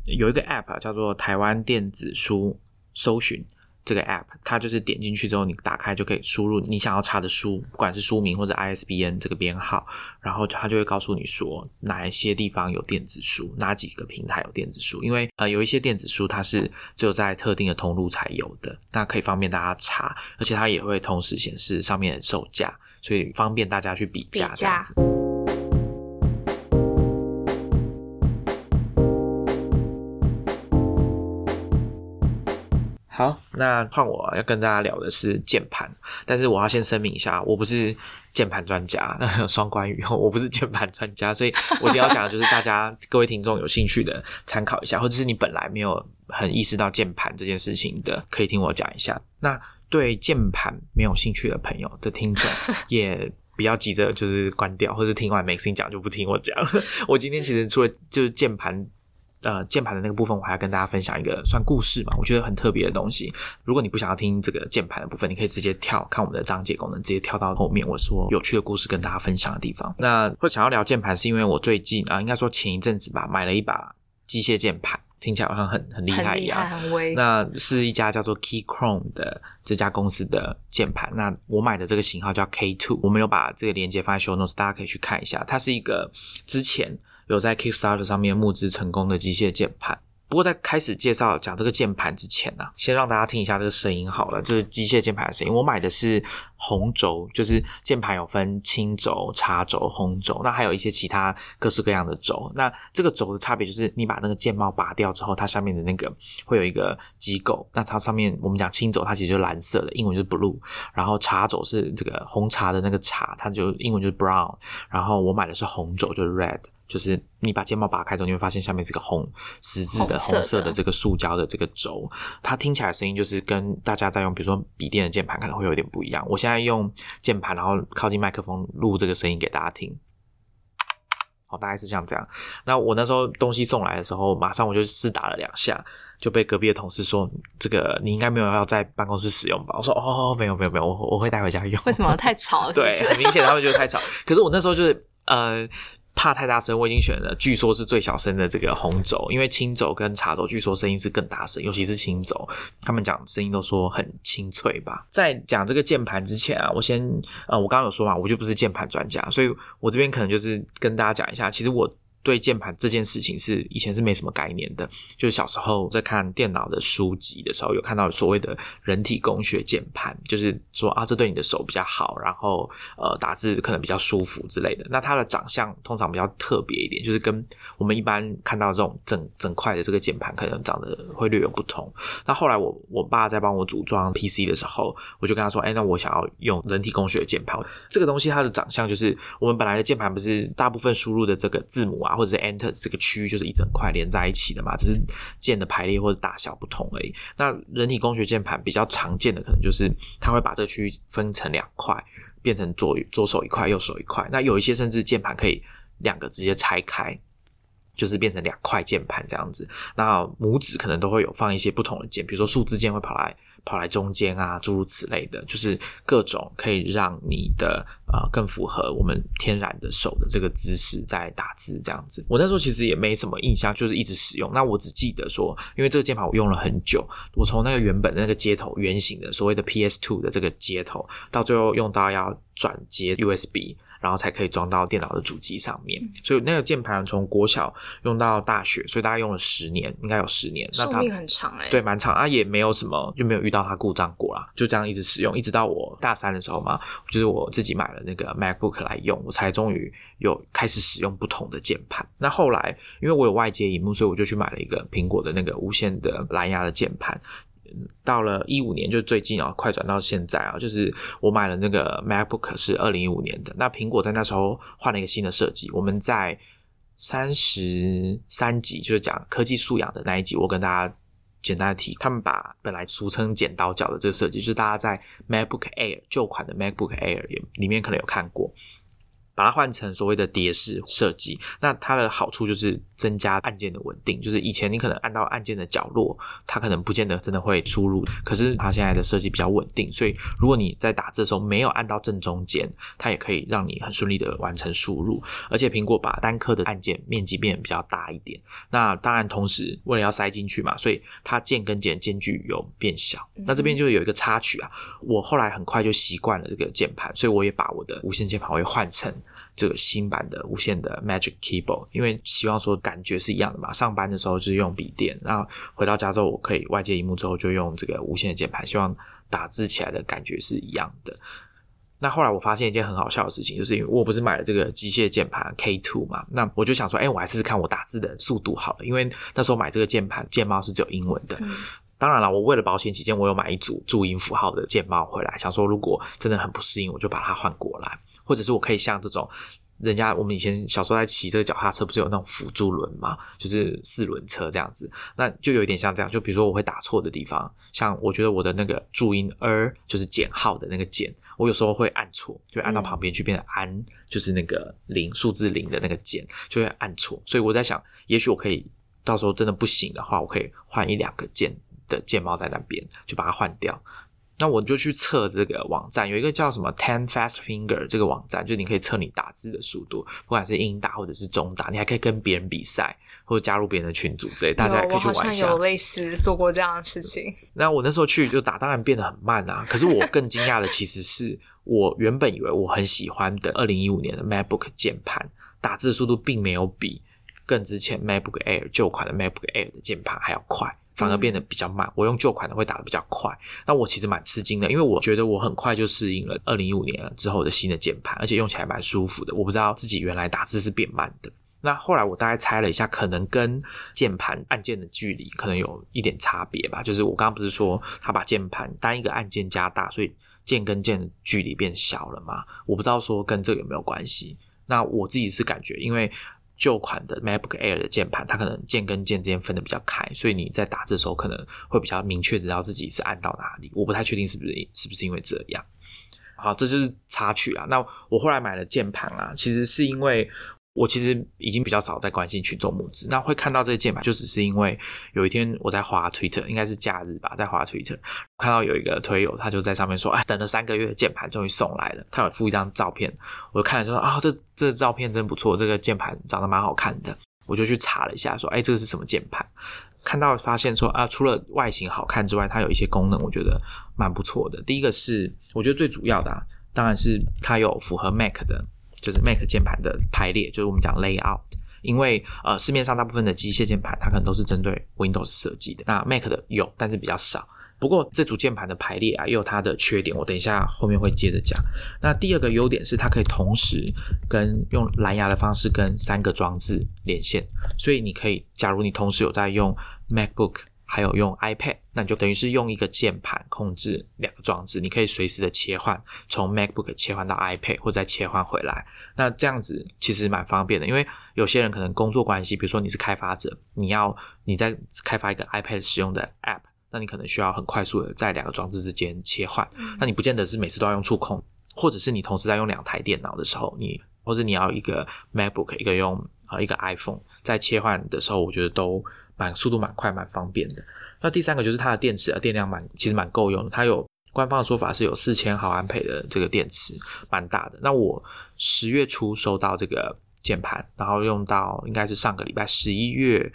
有一个 App 叫做台湾电子书搜寻。这个 app，它就是点进去之后，你打开就可以输入你想要查的书，不管是书名或者 ISBN 这个编号，然后它就会告诉你说哪一些地方有电子书，哪几个平台有电子书。因为呃有一些电子书它是只有在特定的通路才有的，那可以方便大家查，而且它也会同时显示上面的售价，所以方便大家去比价这样子。好，那换我要跟大家聊的是键盘，但是我要先声明一下，我不是键盘专家，双关语，我不是键盘专家，所以我今天要讲的就是大家各位听众有兴趣的参考一下，或者是你本来没有很意识到键盘这件事情的，可以听我讲一下。那对键盘没有兴趣的朋友的听众，也不要急着就是关掉，或者听完 Maxine 讲就不听我讲。我今天其实除了就是键盘。呃，键盘的那个部分，我还要跟大家分享一个算故事嘛，我觉得很特别的东西。如果你不想要听这个键盘的部分，你可以直接跳看我们的章节功能，直接跳到后面我说有趣的故事跟大家分享的地方。那会想要聊键盘，是因为我最近啊，应该说前一阵子吧，买了一把机械键盘，听起来好像很很厉害一样。很威。那是一家叫做 Keychrome 的这家公司的键盘。那我买的这个型号叫 K Two，我们有把这个链接放在 Show Notes，大家可以去看一下。它是一个之前有在 Kickstarter 上面募资成功的机械键盘。不过在开始介绍讲这个键盘之前呢，先让大家听一下这个声音好了，这是机械键盘的声音。我买的是红轴，就是键盘有分青轴、茶轴、红轴，那还有一些其他各式各样的轴。那这个轴的差别就是，你把那个键帽拔掉之后，它上面的那个会有一个机构。那它上面我们讲青轴，它其实就蓝色的，英文就是 blue。然后茶轴是这个红茶的那个茶，它就英文就是 brown。然后我买的是红轴，就是 red。就是你把键帽拔开之后，你会发现下面是个红十字的红色的这个塑胶的这个轴，它听起来声音就是跟大家在用比如说笔电的键盘可能会有点不一样。我现在用键盘，然后靠近麦克风录这个声音给大家听，好，大概是像这样。那我那时候东西送来的时候，马上我就试打了两下，就被隔壁的同事说：“这个你应该没有要在办公室使用吧？”我说：“哦，没有没有没有，我我会带回家用。”为什么太吵？对，很明显他们觉得太吵。可是我那时候就是呃。怕太大声，我已经选了，据说是最小声的这个红轴，因为青轴跟茶轴据说声音是更大声，尤其是青轴，他们讲声音都说很清脆吧。在讲这个键盘之前啊，我先呃，我刚刚有说嘛，我就不是键盘专家，所以我这边可能就是跟大家讲一下，其实我。对键盘这件事情是以前是没什么概念的，就是小时候在看电脑的书籍的时候，有看到所谓的人体工学键盘，就是说啊，这对你的手比较好，然后呃打字可能比较舒服之类的。那它的长相通常比较特别一点，就是跟我们一般看到这种整整块的这个键盘可能长得会略有不同。那后来我我爸在帮我组装 PC 的时候，我就跟他说，哎，那我想要用人体工学键盘，这个东西它的长相就是我们本来的键盘不是大部分输入的这个字母啊。或者是 Enter 这个区域就是一整块连在一起的嘛，只是键的排列或者大小不同而已。那人体工学键盘比较常见的可能就是它会把这个区域分成两块，变成左左手一块，右手一块。那有一些甚至键盘可以两个直接拆开，就是变成两块键盘这样子。那拇指可能都会有放一些不同的键，比如说数字键会跑来。跑来中间啊，诸如此类的，就是各种可以让你的呃更符合我们天然的手的这个姿势在打字这样子。我那时候其实也没什么印象，就是一直使用。那我只记得说，因为这个键盘我用了很久，我从那个原本的那个接头圆形的所谓的 PS Two 的这个接头，到最后用到要转接 USB。然后才可以装到电脑的主机上面，所以那个键盘从国小用到大学，所以大概用了十年，应该有十年。寿命很长哎，对，蛮长啊，也没有什么，就没有遇到它故障过啦，就这样一直使用，一直到我大三的时候嘛，就是我自己买了那个 MacBook 来用，我才终于有开始使用不同的键盘。那后来因为我有外接荧幕，所以我就去买了一个苹果的那个无线的蓝牙的键盘。到了一五年，就最近啊，快转到现在啊，就是我买了那个 MacBook 是二零一五年的。那苹果在那时候换了一个新的设计。我们在三十三集就是讲科技素养的那一集，我跟大家简单的提，他们把本来俗称剪刀脚的这个设计，就是大家在 MacBook Air 旧款的 MacBook Air 也里面可能有看过。把它换成所谓的蝶式设计，那它的好处就是增加按键的稳定。就是以前你可能按到按键的角落，它可能不见得真的会输入，可是它现在的设计比较稳定，所以如果你在打字的时候没有按到正中间，它也可以让你很顺利的完成输入。而且苹果把单颗的按键面积变得比较大一点，那当然同时为了要塞进去嘛，所以它键跟键间距有变小。那这边就有一个插曲啊，我后来很快就习惯了这个键盘，所以我也把我的无线键盘会换成。这个新版的无线的 Magic Keyboard，因为希望说感觉是一样的嘛。上班的时候就是用笔电，然后回到家之后我可以外接荧幕之后就用这个无线的键盘，希望打字起来的感觉是一样的。那后来我发现一件很好笑的事情，就是因为我不是买了这个机械键盘 K Two 嘛，那我就想说，哎，我还是看我打字的速度好了，因为那时候买这个键盘键帽是只有英文的。当然了，我为了保险起见，我有买一组注音符号的键帽回来，想说如果真的很不适应，我就把它换过来，或者是我可以像这种。人家我们以前小时候在骑这个脚踏车，不是有那种辅助轮嘛，就是四轮车这样子，那就有一点像这样。就比如说我会打错的地方，像我觉得我的那个注音 er 就是减号的那个减，我有时候会按错，就按到旁边去变成安，就是那个零数字零的那个减，就会按错。所以我在想，也许我可以到时候真的不行的话，我可以换一两个键的键帽在那边，就把它换掉。那我就去测这个网站，有一个叫什么 Ten Fast Finger 这个网站，就你可以测你打字的速度，不管是英打或者是中打，你还可以跟别人比赛，或者加入别人的群组之类，大家也可以去玩一下。有类似做过这样的事情。那我那时候去就打，当然变得很慢啊。可是我更惊讶的其实是我原本以为我很喜欢的二零一五年的 MacBook 键盘打字速度，并没有比更之前 MacBook Air 旧款的 MacBook Air 的键盘还要快。反而变得比较慢，我用旧款的会打的比较快。那我其实蛮吃惊的，因为我觉得我很快就适应了二零一五年之后的新的键盘，而且用起来蛮舒服的。我不知道自己原来打字是变慢的。那后来我大概猜了一下，可能跟键盘按键的距离可能有一点差别吧。就是我刚刚不是说他把键盘单一个按键加大，所以键跟键的距离变小了吗？我不知道说跟这个有没有关系。那我自己是感觉，因为。旧款的 MacBook Air 的键盘，它可能键跟键之间分的比较开，所以你在打字的时候可能会比较明确知道自己是按到哪里。我不太确定是不是是不是因为这样。好，这就是插曲啊。那我后来买了键盘啊，其实是因为。我其实已经比较少在关心群众募资，那会看到这些键盘，就只是因为有一天我在滑 Twitter，应该是假日吧，在滑 Twitter，看到有一个推友，他就在上面说，哎，等了三个月的键盘终于送来了，他有附一张照片，我就看了就说啊，这这照片真不错，这个键盘长得蛮好看的，我就去查了一下，说，哎，这个是什么键盘？看到发现说啊，除了外形好看之外，它有一些功能，我觉得蛮不错的。第一个是我觉得最主要的，啊当然是它有符合 Mac 的。就是 Mac 键盘的排列，就是我们讲 layout。因为呃，市面上大部分的机械键盘，它可能都是针对 Windows 设计的。那 Mac 的有，但是比较少。不过这组键盘的排列啊，也有它的缺点。我等一下后面会接着讲。那第二个优点是，它可以同时跟用蓝牙的方式跟三个装置连线。所以你可以，假如你同时有在用 MacBook。还有用 iPad，那你就等于是用一个键盘控制两个装置，你可以随时的切换，从 MacBook 切换到 iPad，或再切换回来。那这样子其实蛮方便的，因为有些人可能工作关系，比如说你是开发者，你要你在开发一个 iPad 使用的 App，那你可能需要很快速的在两个装置之间切换。那你不见得是每次都要用触控，或者是你同时在用两台电脑的时候，你或者你要一个 MacBook，一个用呃一个 iPhone，在切换的时候，我觉得都。蛮速度蛮快蛮方便的。那第三个就是它的电池啊，电量蛮其实蛮够用的。它有官方的说法是有四千毫安培的这个电池，蛮大的。那我十月初收到这个键盘，然后用到应该是上个礼拜十一月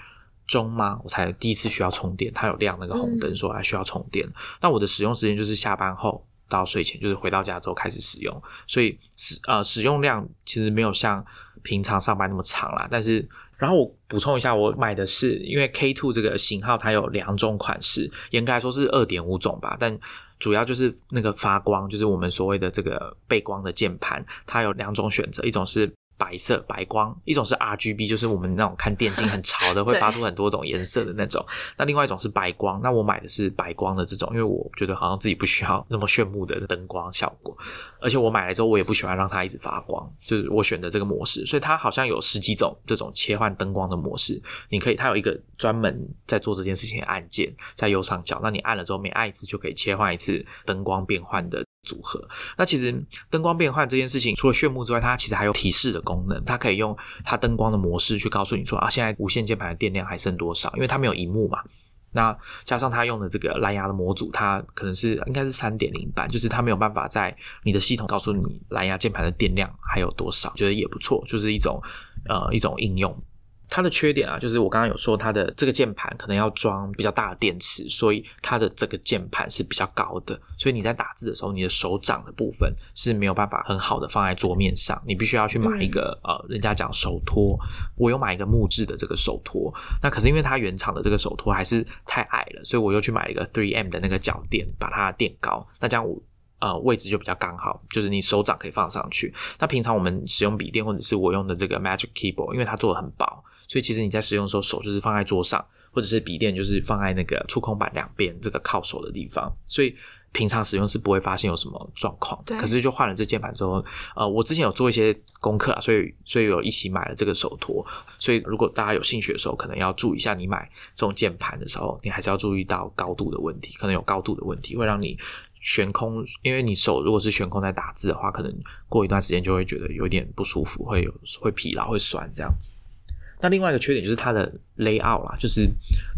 中吗？我才第一次需要充电，它有亮那个红灯说还需要充电。那我的使用时间就是下班后到睡前，就是回到家之后开始使用，所以使呃使用量其实没有像平常上班那么长啦，但是。然后我补充一下，我买的是因为 K Two 这个型号，它有两种款式，严格来说是二点五种吧，但主要就是那个发光，就是我们所谓的这个背光的键盘，它有两种选择，一种是。白色白光，一种是 R G B，就是我们那种看电竞很潮的，会发出很多种颜色的那种。那另外一种是白光，那我买的是白光的这种，因为我觉得好像自己不需要那么炫目的灯光效果，而且我买来之后我也不喜欢让它一直发光，就是我选的这个模式。所以它好像有十几种这种切换灯光的模式，你可以，它有一个专门在做这件事情的按键在右上角，那你按了之后每按一次就可以切换一次灯光变换的。组合，那其实灯光变换这件事情，除了炫目之外，它其实还有提示的功能。它可以用它灯光的模式去告诉你说啊，现在无线键盘的电量还剩多少？因为它没有荧幕嘛。那加上它用的这个蓝牙的模组，它可能是应该是三点零版，就是它没有办法在你的系统告诉你蓝牙键盘的电量还有多少，觉得也不错，就是一种呃一种应用。它的缺点啊，就是我刚刚有说它的这个键盘可能要装比较大的电池，所以它的这个键盘是比较高的，所以你在打字的时候，你的手掌的部分是没有办法很好的放在桌面上，你必须要去买一个呃，人家讲手托，我有买一个木质的这个手托，那可是因为它原厂的这个手托还是太矮了，所以我又去买一个 Three M 的那个脚垫，把它垫高，那这样我呃位置就比较刚好，就是你手掌可以放上去。那平常我们使用笔电或者是我用的这个 Magic Keyboard，因为它做的很薄。所以其实你在使用的时候，手就是放在桌上，或者是笔电就是放在那个触控板两边这个靠手的地方，所以。平常使用是不会发现有什么状况，可是就换了这键盘之后，呃，我之前有做一些功课啊，所以所以有一起买了这个手托，所以如果大家有兴趣的时候，可能要注意一下，你买这种键盘的时候，你还是要注意到高度的问题，可能有高度的问题会让你悬空，因为你手如果是悬空在打字的话，可能过一段时间就会觉得有点不舒服，会有会疲劳，会酸这样子。那另外一个缺点就是它的 layout 啦，就是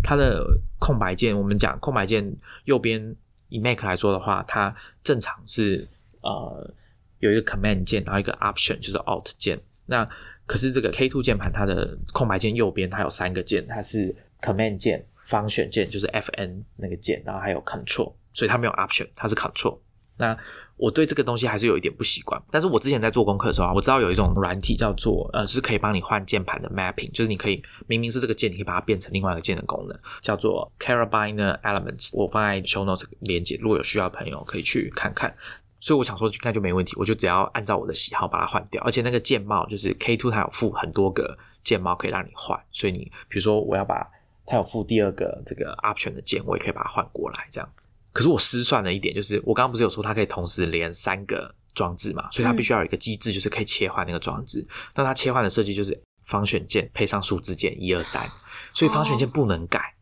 它的空白键，我们讲空白键右边。以 Mac 来说的话，它正常是呃有一个 Command 键，然后一个 Option 就是 Alt 键。那可是这个 K Two 键盘，它的空白键右边它有三个键，它是 Command 键、方选键就是 Fn 那个键，然后还有 Control，所以它没有 Option，它是 Control。那我对这个东西还是有一点不习惯，但是我之前在做功课的时候啊，我知道有一种软体叫做呃，是可以帮你换键盘的 mapping，就是你可以明明是这个键，你可以把它变成另外一个键的功能，叫做 Carabiner Elements。我放在 show notes 连接，如果有需要的朋友可以去看看。所以我想说，应该就没问题，我就只要按照我的喜好把它换掉。而且那个键帽就是 K Two 它有附很多个键帽可以让你换，所以你比如说我要把它有附第二个这个 option 的键，我也可以把它换过来这样。可是我失算了一点，就是我刚刚不是有说它可以同时连三个装置嘛，所以它必须要有一个机制，就是可以切换那个装置。那它切换的设计就是方选键配上数字键一二三，所以方选键不能改。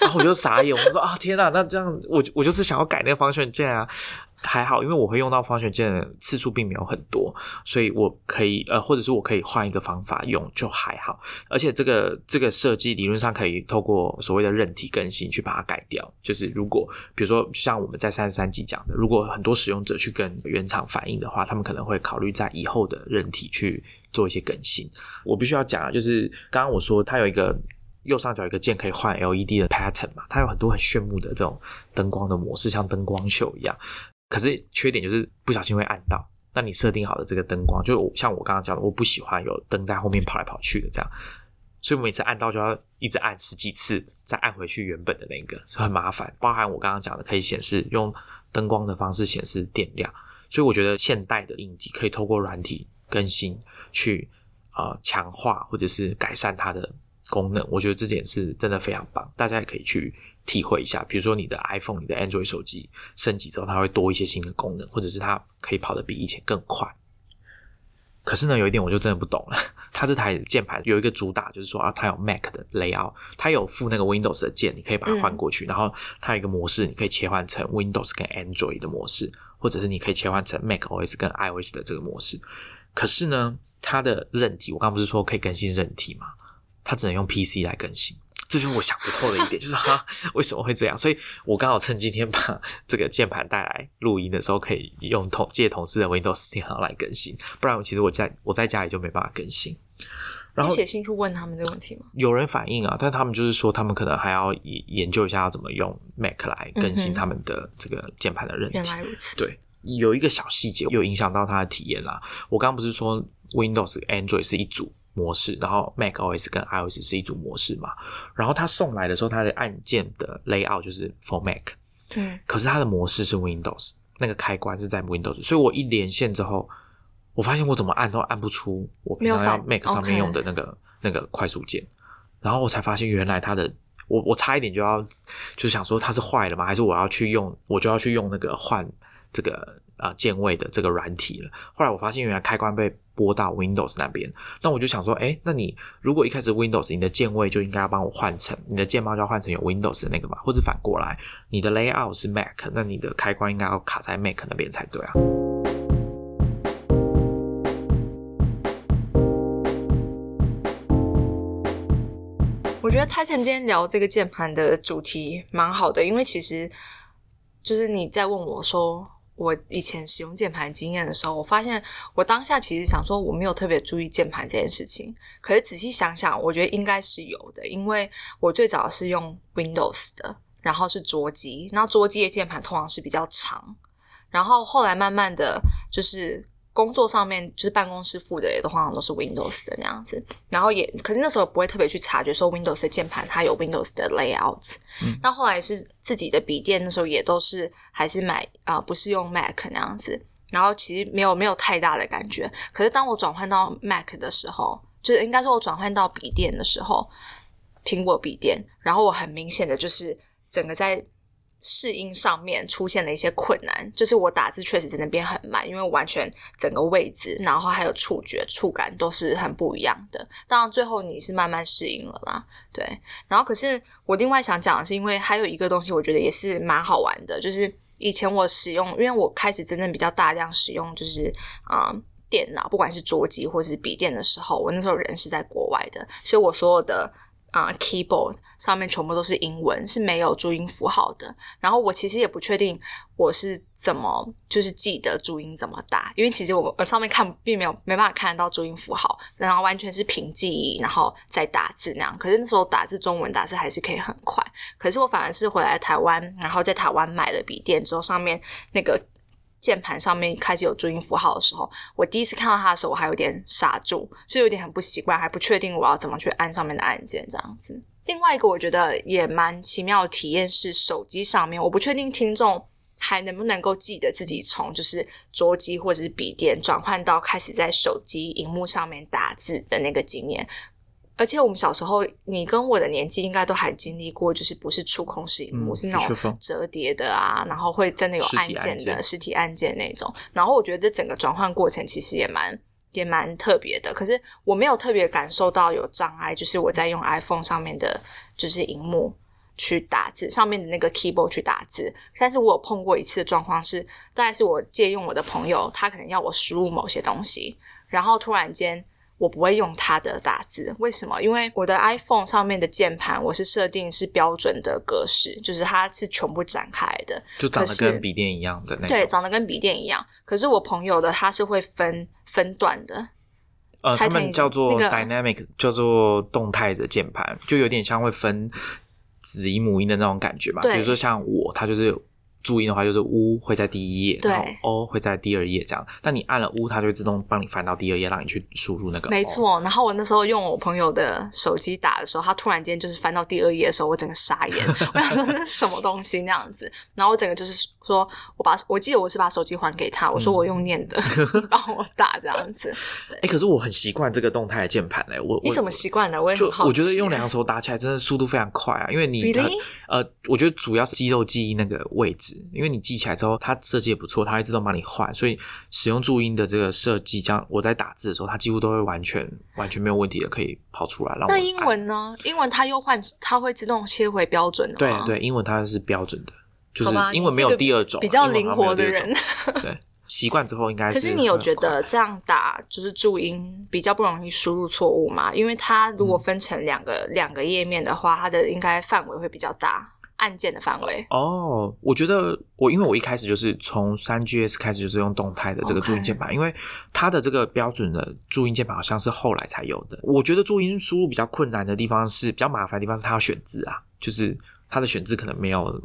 然后我就傻眼，我说啊天哪，那这样我我就是想要改那个方选键啊。还好，因为我会用到方选键的次数并没有很多，所以我可以呃，或者是我可以换一个方法用就还好。而且这个这个设计理论上可以透过所谓的韧体更新去把它改掉。就是如果比如说像我们在三十三集讲的，如果很多使用者去跟原厂反映的话，他们可能会考虑在以后的韧体去做一些更新。我必须要讲啊，就是刚刚我说它有一个右上角一个键可以换 LED 的 pattern 嘛，它有很多很炫目的这种灯光的模式，像灯光秀一样。可是缺点就是不小心会按到，那你设定好的这个灯光，就像我刚刚讲的，我不喜欢有灯在后面跑来跑去的这样，所以每次按到就要一直按十几次，再按回去原本的那个，很麻烦。包含我刚刚讲的，可以显示用灯光的方式显示电量，所以我觉得现代的硬体可以透过软体更新去呃强化或者是改善它的功能，我觉得这点是真的非常棒，大家也可以去。体会一下，比如说你的 iPhone、你的 Android 手机升级之后，它会多一些新的功能，或者是它可以跑得比以前更快。可是呢，有一点我就真的不懂了，它这台键盘有一个主打，就是说啊，它有 Mac 的 layout，它有附那个 Windows 的键，你可以把它换过去，然后它有一个模式，你可以切换成 Windows 跟 Android 的模式，或者是你可以切换成 Mac OS 跟 iOS 的这个模式。可是呢，它的韧体，我刚不是说可以更新韧体吗？它只能用 PC 来更新。这就是我想不透的一点，就是哈，为什么会这样？所以我刚好趁今天把这个键盘带来录音的时候，可以用同借同事的 Windows 电脑来更新，不然我其实我在我在家里就没办法更新。然后写信去问他们这个问题吗？有人反映啊，但他们就是说，他们可能还要研究一下要怎么用 Mac 来更新他们的这个键盘的韧体。原来如此。对，有一个小细节有影响到他的体验啦。我刚刚不是说 Windows、Android 是一组。模式，然后 Mac OS 跟 iOS 是一组模式嘛？然后它送来的时候，它的按键的 layout 就是 For Mac，对。可是它的模式是 Windows，那个开关是在 Windows，所以我一连线之后，我发现我怎么按都按不出我平常要 Mac 上面用的那个那个快速键。然后我才发现，原来它的我我差一点就要就想说它是坏了吗？还是我要去用我就要去用那个换这个。啊，键位的这个软体了。后来我发现，原来开关被拨到 Windows 那边。那我就想说，哎，那你如果一开始 Windows，你的键位就应该要帮我换成你的键帽，就要换成有 Windows 的那个嘛，或者反过来，你的 Layout 是 Mac，那你的开关应该要卡在 Mac 那边才对啊。我觉得 Titan 今天聊这个键盘的主题蛮好的，因为其实就是你在问我说。我以前使用键盘经验的时候，我发现我当下其实想说我没有特别注意键盘这件事情，可是仔细想想，我觉得应该是有的，因为我最早是用 Windows 的，然后是桌机，那桌机的键盘通常是比较长，然后后来慢慢的就是。工作上面就是办公室附的也都通常都是 Windows 的那样子，然后也可是那时候不会特别去察觉说 Windows 的键盘它有 Windows 的 layout。那后来是自己的笔电，那时候也都是还是买啊，不是用 Mac 那样子，然后其实没有没有太大的感觉。可是当我转换到 Mac 的时候，就是应该说我转换到笔电的时候。苹果笔电，然后我很明显的就是整个在适应上面出现了一些困难，就是我打字确实真的变很慢，因为完全整个位置，然后还有触觉、触感都是很不一样的。当然最后你是慢慢适应了啦，对。然后可是我另外想讲的是，因为还有一个东西，我觉得也是蛮好玩的，就是以前我使用，因为我开始真正比较大量使用，就是啊。电脑不管是桌机或是笔电的时候，我那时候人是在国外的，所以我所有的啊 keyboard 上面全部都是英文，是没有注音符号的。然后我其实也不确定我是怎么就是记得注音怎么打，因为其实我我上面看并没有没办法看得到注音符号，然后完全是凭记忆然后再打字那样。可是那时候打字中文打字还是可以很快。可是我反而是回来台湾，然后在台湾买了笔电之后，上面那个。键盘上面开始有注音符号的时候，我第一次看到它的时候，我还有点傻住，是有点很不习惯，还不确定我要怎么去按上面的按键这样子。另外一个我觉得也蛮奇妙的体验是手机上面，我不确定听众还能不能够记得自己从就是桌机或者是笔电转换到开始在手机荧幕上面打字的那个经验。而且我们小时候，你跟我的年纪应该都还经历过，就是不是触控式荧幕，是那种折叠的啊，然后会真的有按键的实体按键那种。然后我觉得这整个转换过程其实也蛮也蛮特别的。可是我没有特别感受到有障碍，就是我在用 iPhone 上面的，就是荧幕去打字，上面的那个 keyboard 去打字。但是我有碰过一次的状况是，大概是我借用我的朋友，他可能要我输入某些东西，然后突然间。我不会用它的打字，为什么？因为我的 iPhone 上面的键盘，我是设定是标准的格式，就是它是全部展开的，就长得跟笔电一样的那对，长得跟笔电一样。可是我朋友的它是会分分段的，呃，他们叫做 dynamic，叫做动态的键盘，就有点像会分子音母音的那种感觉吧。比如说像我，他就是。注音的话，就是乌会在第一页，然后 O 会在第二页这样。但你按了乌，它就会自动帮你翻到第二页，让你去输入那个。没错。然后我那时候用我朋友的手机打的时候，他突然间就是翻到第二页的时候，我整个傻眼，我想说这是什么东西那样子。然后我整个就是。说我把我记得我是把手机还给他，我说我用念的 帮我打这样子。哎，可是我很习惯这个动态的键盘嘞。我你怎么习惯的？我也很好我觉得用两手打起来真的速度非常快啊，因为你呃，我觉得主要是肌肉记忆那个位置，因为你记起来之后，它设计也不错，它会自动帮你换，所以使用注音的这个设计，这样我在打字的时候，它几乎都会完全完全没有问题的可以跑出来。那英文呢？英文它又换，它会自动切回标准的。对对，英文它是标准的。就是英文没有第二种，比较灵活的人。对，习惯之后应该是。可是你有觉得这样打就是注音比较不容易输入错误吗？因为它如果分成两个两个页面的话，它的应该范围会比较大，按键的范围。哦，我觉得我因为我一开始就是从三 GS 开始就是用动态的这个注音键盘，因为它的这个标准的注音键盘好像是后来才有的。我觉得注音输入比较困难的地方是比较麻烦的地方是它要选字啊，就是。它的选字可能没有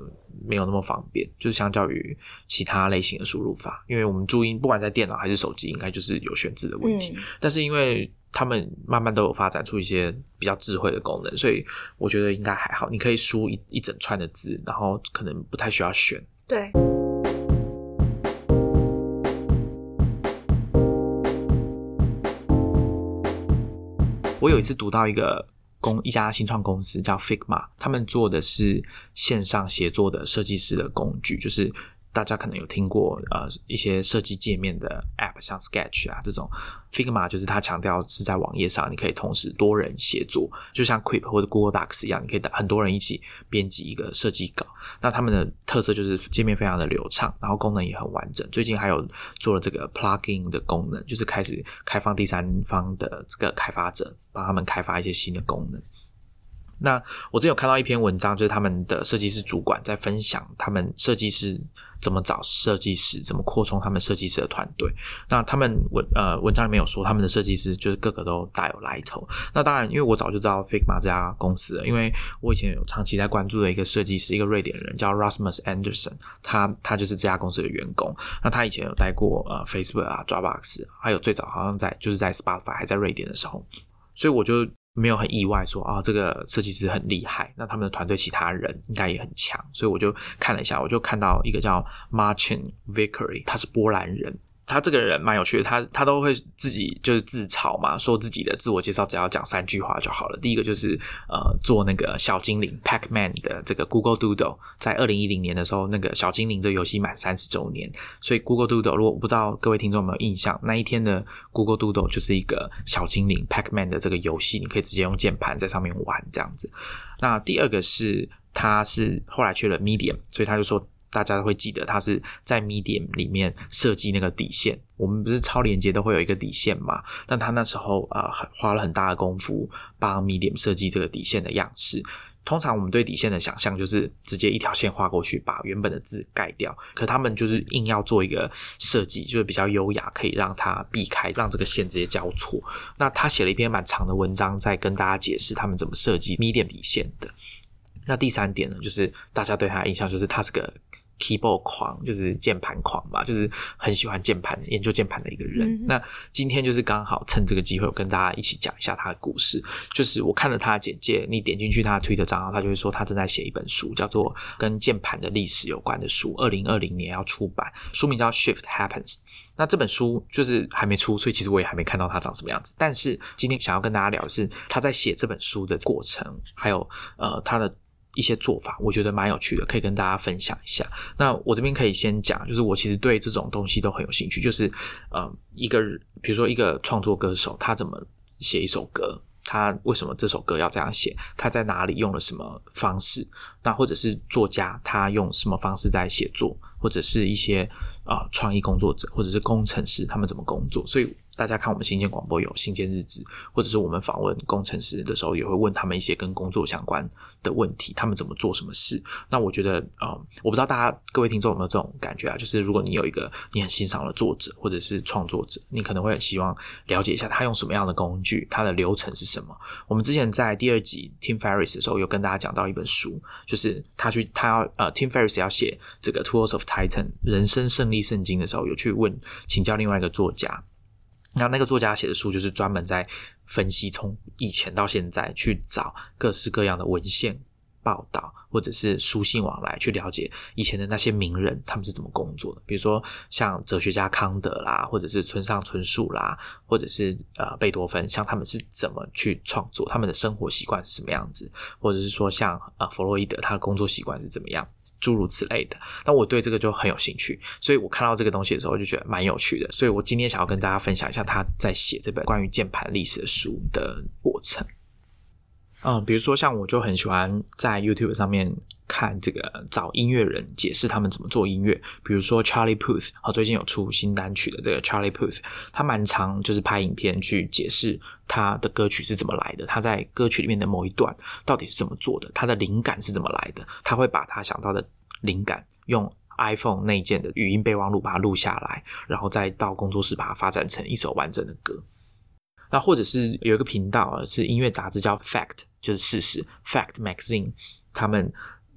没有那么方便，就是相较于其他类型的输入法，因为我们注音不管在电脑还是手机，应该就是有选字的问题。但是因为他们慢慢都有发展出一些比较智慧的功能，所以我觉得应该还好。你可以输一一整串的字，然后可能不太需要选。对。我有一次读到一个。公一家新创公司叫 Figma，他们做的是线上协作的设计师的工具，就是大家可能有听过呃一些设计界面的 App，像 Sketch 啊这种。Figma 就是它强调是在网页上你可以同时多人协作，就像 Quip 或者 Google Docs 一样，你可以很多人一起编辑一个设计稿。那他们的特色就是界面非常的流畅，然后功能也很完整。最近还有做了这个 Plugin 的功能，就是开始开放第三方的这个开发者。帮他们开发一些新的功能。那我之前有看到一篇文章，就是他们的设计师主管在分享他们设计师怎么找设计师，怎么扩充他们设计师的团队。那他们文呃文章里面有说，他们的设计师就是个个都大有来头。那当然，因为我早就知道 Figma 这家公司了，因为我以前有长期在关注的一个设计师，一个瑞典人叫 Rasmus Anderson，他他就是这家公司的员工。那他以前有待过呃 Facebook 啊、Dropbox，还有最早好像在就是在 Spotify 还在瑞典的时候。所以我就没有很意外说啊，这个设计师很厉害，那他们的团队其他人应该也很强。所以我就看了一下，我就看到一个叫 Martin Vickery，他是波兰人。他这个人蛮有趣的，他他都会自己就是自嘲嘛，说自己的自我介绍只要讲三句话就好了。第一个就是呃做那个小精灵 Pac-Man 的这个 Google Doodle，在二零一零年的时候，那个小精灵这游戏满三十周年，所以 Google Doodle 如果不知道各位听众有没有印象，那一天的 Google Doodle 就是一个小精灵 Pac-Man 的这个游戏，你可以直接用键盘在上面玩这样子。那第二个是他是后来去了 Medium，所以他就说。大家会记得他是在 Medium 里面设计那个底线。我们不是超连接都会有一个底线嘛？但他那时候啊，花了很大的功夫帮 Medium 设计这个底线的样式。通常我们对底线的想象就是直接一条线画过去，把原本的字盖掉。可他们就是硬要做一个设计，就是比较优雅，可以让它避开，让这个线直接交错。那他写了一篇蛮长的文章，在跟大家解释他们怎么设计 Medium 底线的。那第三点呢，就是大家对他的印象就是他是个。Keyboard 狂就是键盘狂吧，就是很喜欢键盘、研究键盘的一个人。那今天就是刚好趁这个机会，我跟大家一起讲一下他的故事。就是我看了他的简介，你点进去他的推特账号，他就会说他正在写一本书，叫做跟键盘的历史有关的书，二零二零年要出版，书名叫 Shift Happens。那这本书就是还没出，所以其实我也还没看到它长什么样子。但是今天想要跟大家聊的是他在写这本书的过程，还有呃他的。一些做法，我觉得蛮有趣的，可以跟大家分享一下。那我这边可以先讲，就是我其实对这种东西都很有兴趣。就是呃，一个比如说一个创作歌手，他怎么写一首歌，他为什么这首歌要这样写，他在哪里用了什么方式，那或者是作家他用什么方式在写作，或者是一些啊创意工作者或者是工程师他们怎么工作，所以。大家看我们新建广播有新建日志，或者是我们访问工程师的时候，也会问他们一些跟工作相关的问题，他们怎么做什么事。那我觉得，呃，我不知道大家各位听众有没有这种感觉啊？就是如果你有一个你很欣赏的作者或者是创作者，你可能会很希望了解一下他用什么样的工具，他的流程是什么。我们之前在第二集 Tim Ferris 的时候，有跟大家讲到一本书，就是他去他要呃 Tim Ferris 要写这个 Tools of Titan 人生胜利圣经的时候，有去问请教另外一个作家。那那个作家写的书就是专门在分析从以前到现在去找各式各样的文献报道，或者是书信往来，去了解以前的那些名人他们是怎么工作的。比如说像哲学家康德啦，或者是村上春树啦，或者是呃贝多芬，像他们是怎么去创作，他们的生活习惯是什么样子，或者是说像呃弗洛伊德他的工作习惯是怎么样。诸如此类的，那我对这个就很有兴趣，所以我看到这个东西的时候就觉得蛮有趣的，所以我今天想要跟大家分享一下他在写这本关于键盘历史的书的过程。嗯，比如说像我就很喜欢在 YouTube 上面看这个找音乐人解释他们怎么做音乐，比如说 Charlie Puth，好，最近有出新单曲的这个 Charlie Puth，他蛮常就是拍影片去解释他的歌曲是怎么来的，他在歌曲里面的某一段到底是怎么做的，他的灵感是怎么来的，他会把他想到的灵感用 iPhone 内建的语音备忘录把它录下来，然后再到工作室把它发展成一首完整的歌。那或者是有一个频道啊，是音乐杂志叫 Fact。就是事实，Fact Magazine，他们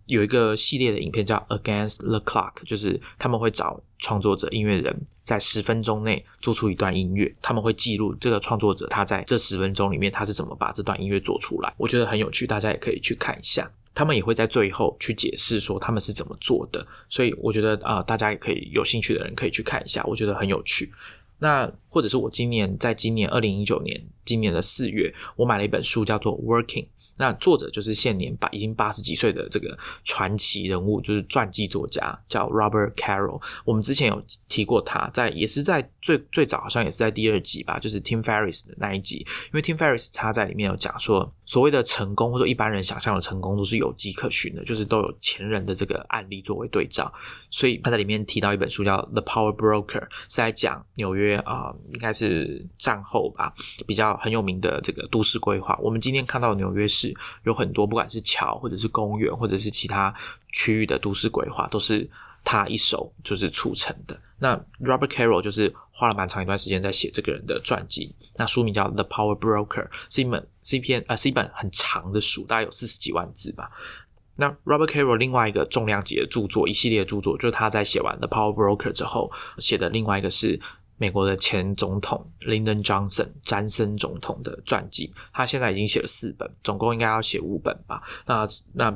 有一个系列的影片叫 Against the Clock，就是他们会找创作者、音乐人，在十分钟内做出一段音乐，他们会记录这个创作者他在这十分钟里面他是怎么把这段音乐做出来。我觉得很有趣，大家也可以去看一下。他们也会在最后去解释说他们是怎么做的，所以我觉得啊，大家也可以有兴趣的人可以去看一下，我觉得很有趣。那或者是我今年在今年二零一九年今年的四月，我买了一本书叫做《Working》。那作者就是现年八已经八十几岁的这个传奇人物，就是传记作家，叫 Robert Carroll。我们之前有提过他，在也是在最最早，好像也是在第二集吧，就是 Tim Ferris 的那一集。因为 Tim Ferris 他在里面有讲说，所谓的成功或者一般人想象的成功都是有迹可循的，就是都有前人的这个案例作为对照。所以他在里面提到一本书叫《The Power Broker》，是在讲纽约啊，应该是战后吧，比较很有名的这个都市规划。我们今天看到纽约市。有很多，不管是桥，或者是公园，或者是其他区域的都市规划，都是他一手就是促成的。那 Robert Carroll 就是花了蛮长一段时间在写这个人的传记。那书名叫《The Power Broker》，是一本是一篇呃是一本很长的书，大概有四十几万字吧。那 Robert Carroll 另外一个重量级的著作，一系列著作，就是他在写完《The Power Broker》之后写的另外一个是。美国的前总统 Lyndon Johnson 詹森总统的传记，他现在已经写了四本，总共应该要写五本吧。那那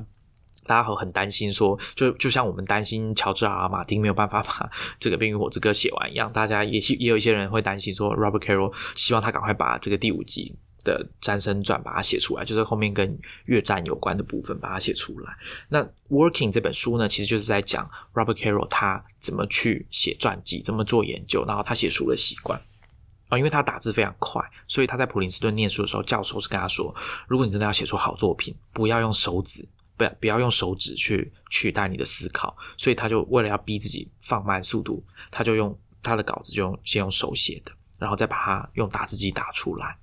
大家很担心说，就就像我们担心乔治阿马丁没有办法把 这个《冰与火之歌》写完一样，大家也也有一些人会担心说，Robert Carroll 希望他赶快把这个第五集的《詹森传》把它写出来，就是后面跟越战有关的部分把它写出来。那《Working》这本书呢，其实就是在讲 Robert Carroll 他怎么去写传记，怎么做研究，然后他写书的习惯。啊，因为他打字非常快，所以他在普林斯顿念书的时候，教授是跟他说：如果你真的要写出好作品，不要用手指，不要不要用手指去取代你的思考。所以他就为了要逼自己放慢速度，他就用他的稿子就用先用手写的，然后再把它用打字机打出来。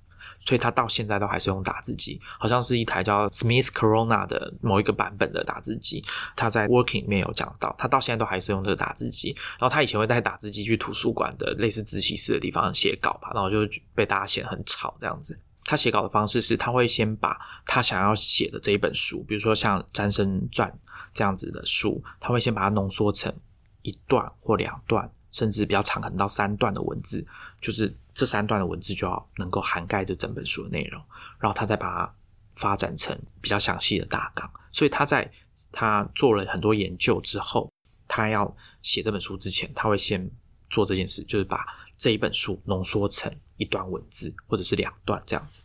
所以他到现在都还是用打字机，好像是一台叫 Smith Corona 的某一个版本的打字机。他在 Working 里面有讲到，他到现在都还是用这个打字机。然后他以前会带打字机去图书馆的类似自习室的地方写稿吧，然后就被大家嫌很吵这样子。他写稿的方式是，他会先把他想要写的这一本书，比如说像《詹森传》这样子的书，他会先把它浓缩成一段或两段，甚至比较长，可能到三段的文字，就是。这三段的文字就要能够涵盖这整本书的内容，然后他再把它发展成比较详细的大纲。所以他在他做了很多研究之后，他要写这本书之前，他会先做这件事，就是把这一本书浓缩成一段文字或者是两段这样子。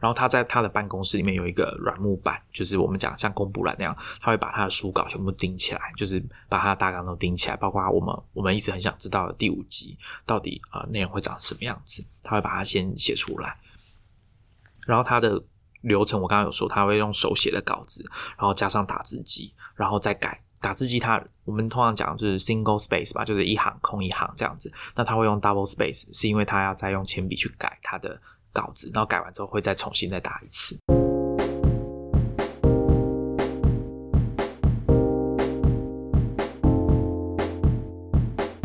然后他在他的办公室里面有一个软木板，就是我们讲像公布栏那样，他会把他的书稿全部钉起来，就是把他的大纲都钉起来，包括我们我们一直很想知道的第五集到底啊内容会长什么样子，他会把它先写出来。然后他的流程我刚刚有说，他会用手写的稿子，然后加上打字机，然后再改打字机。他我们通常讲就是 single space 吧，就是一行空一行这样子。那他会用 double space，是因为他要再用铅笔去改他的。稿子，然后改完之后会再重新再打一次。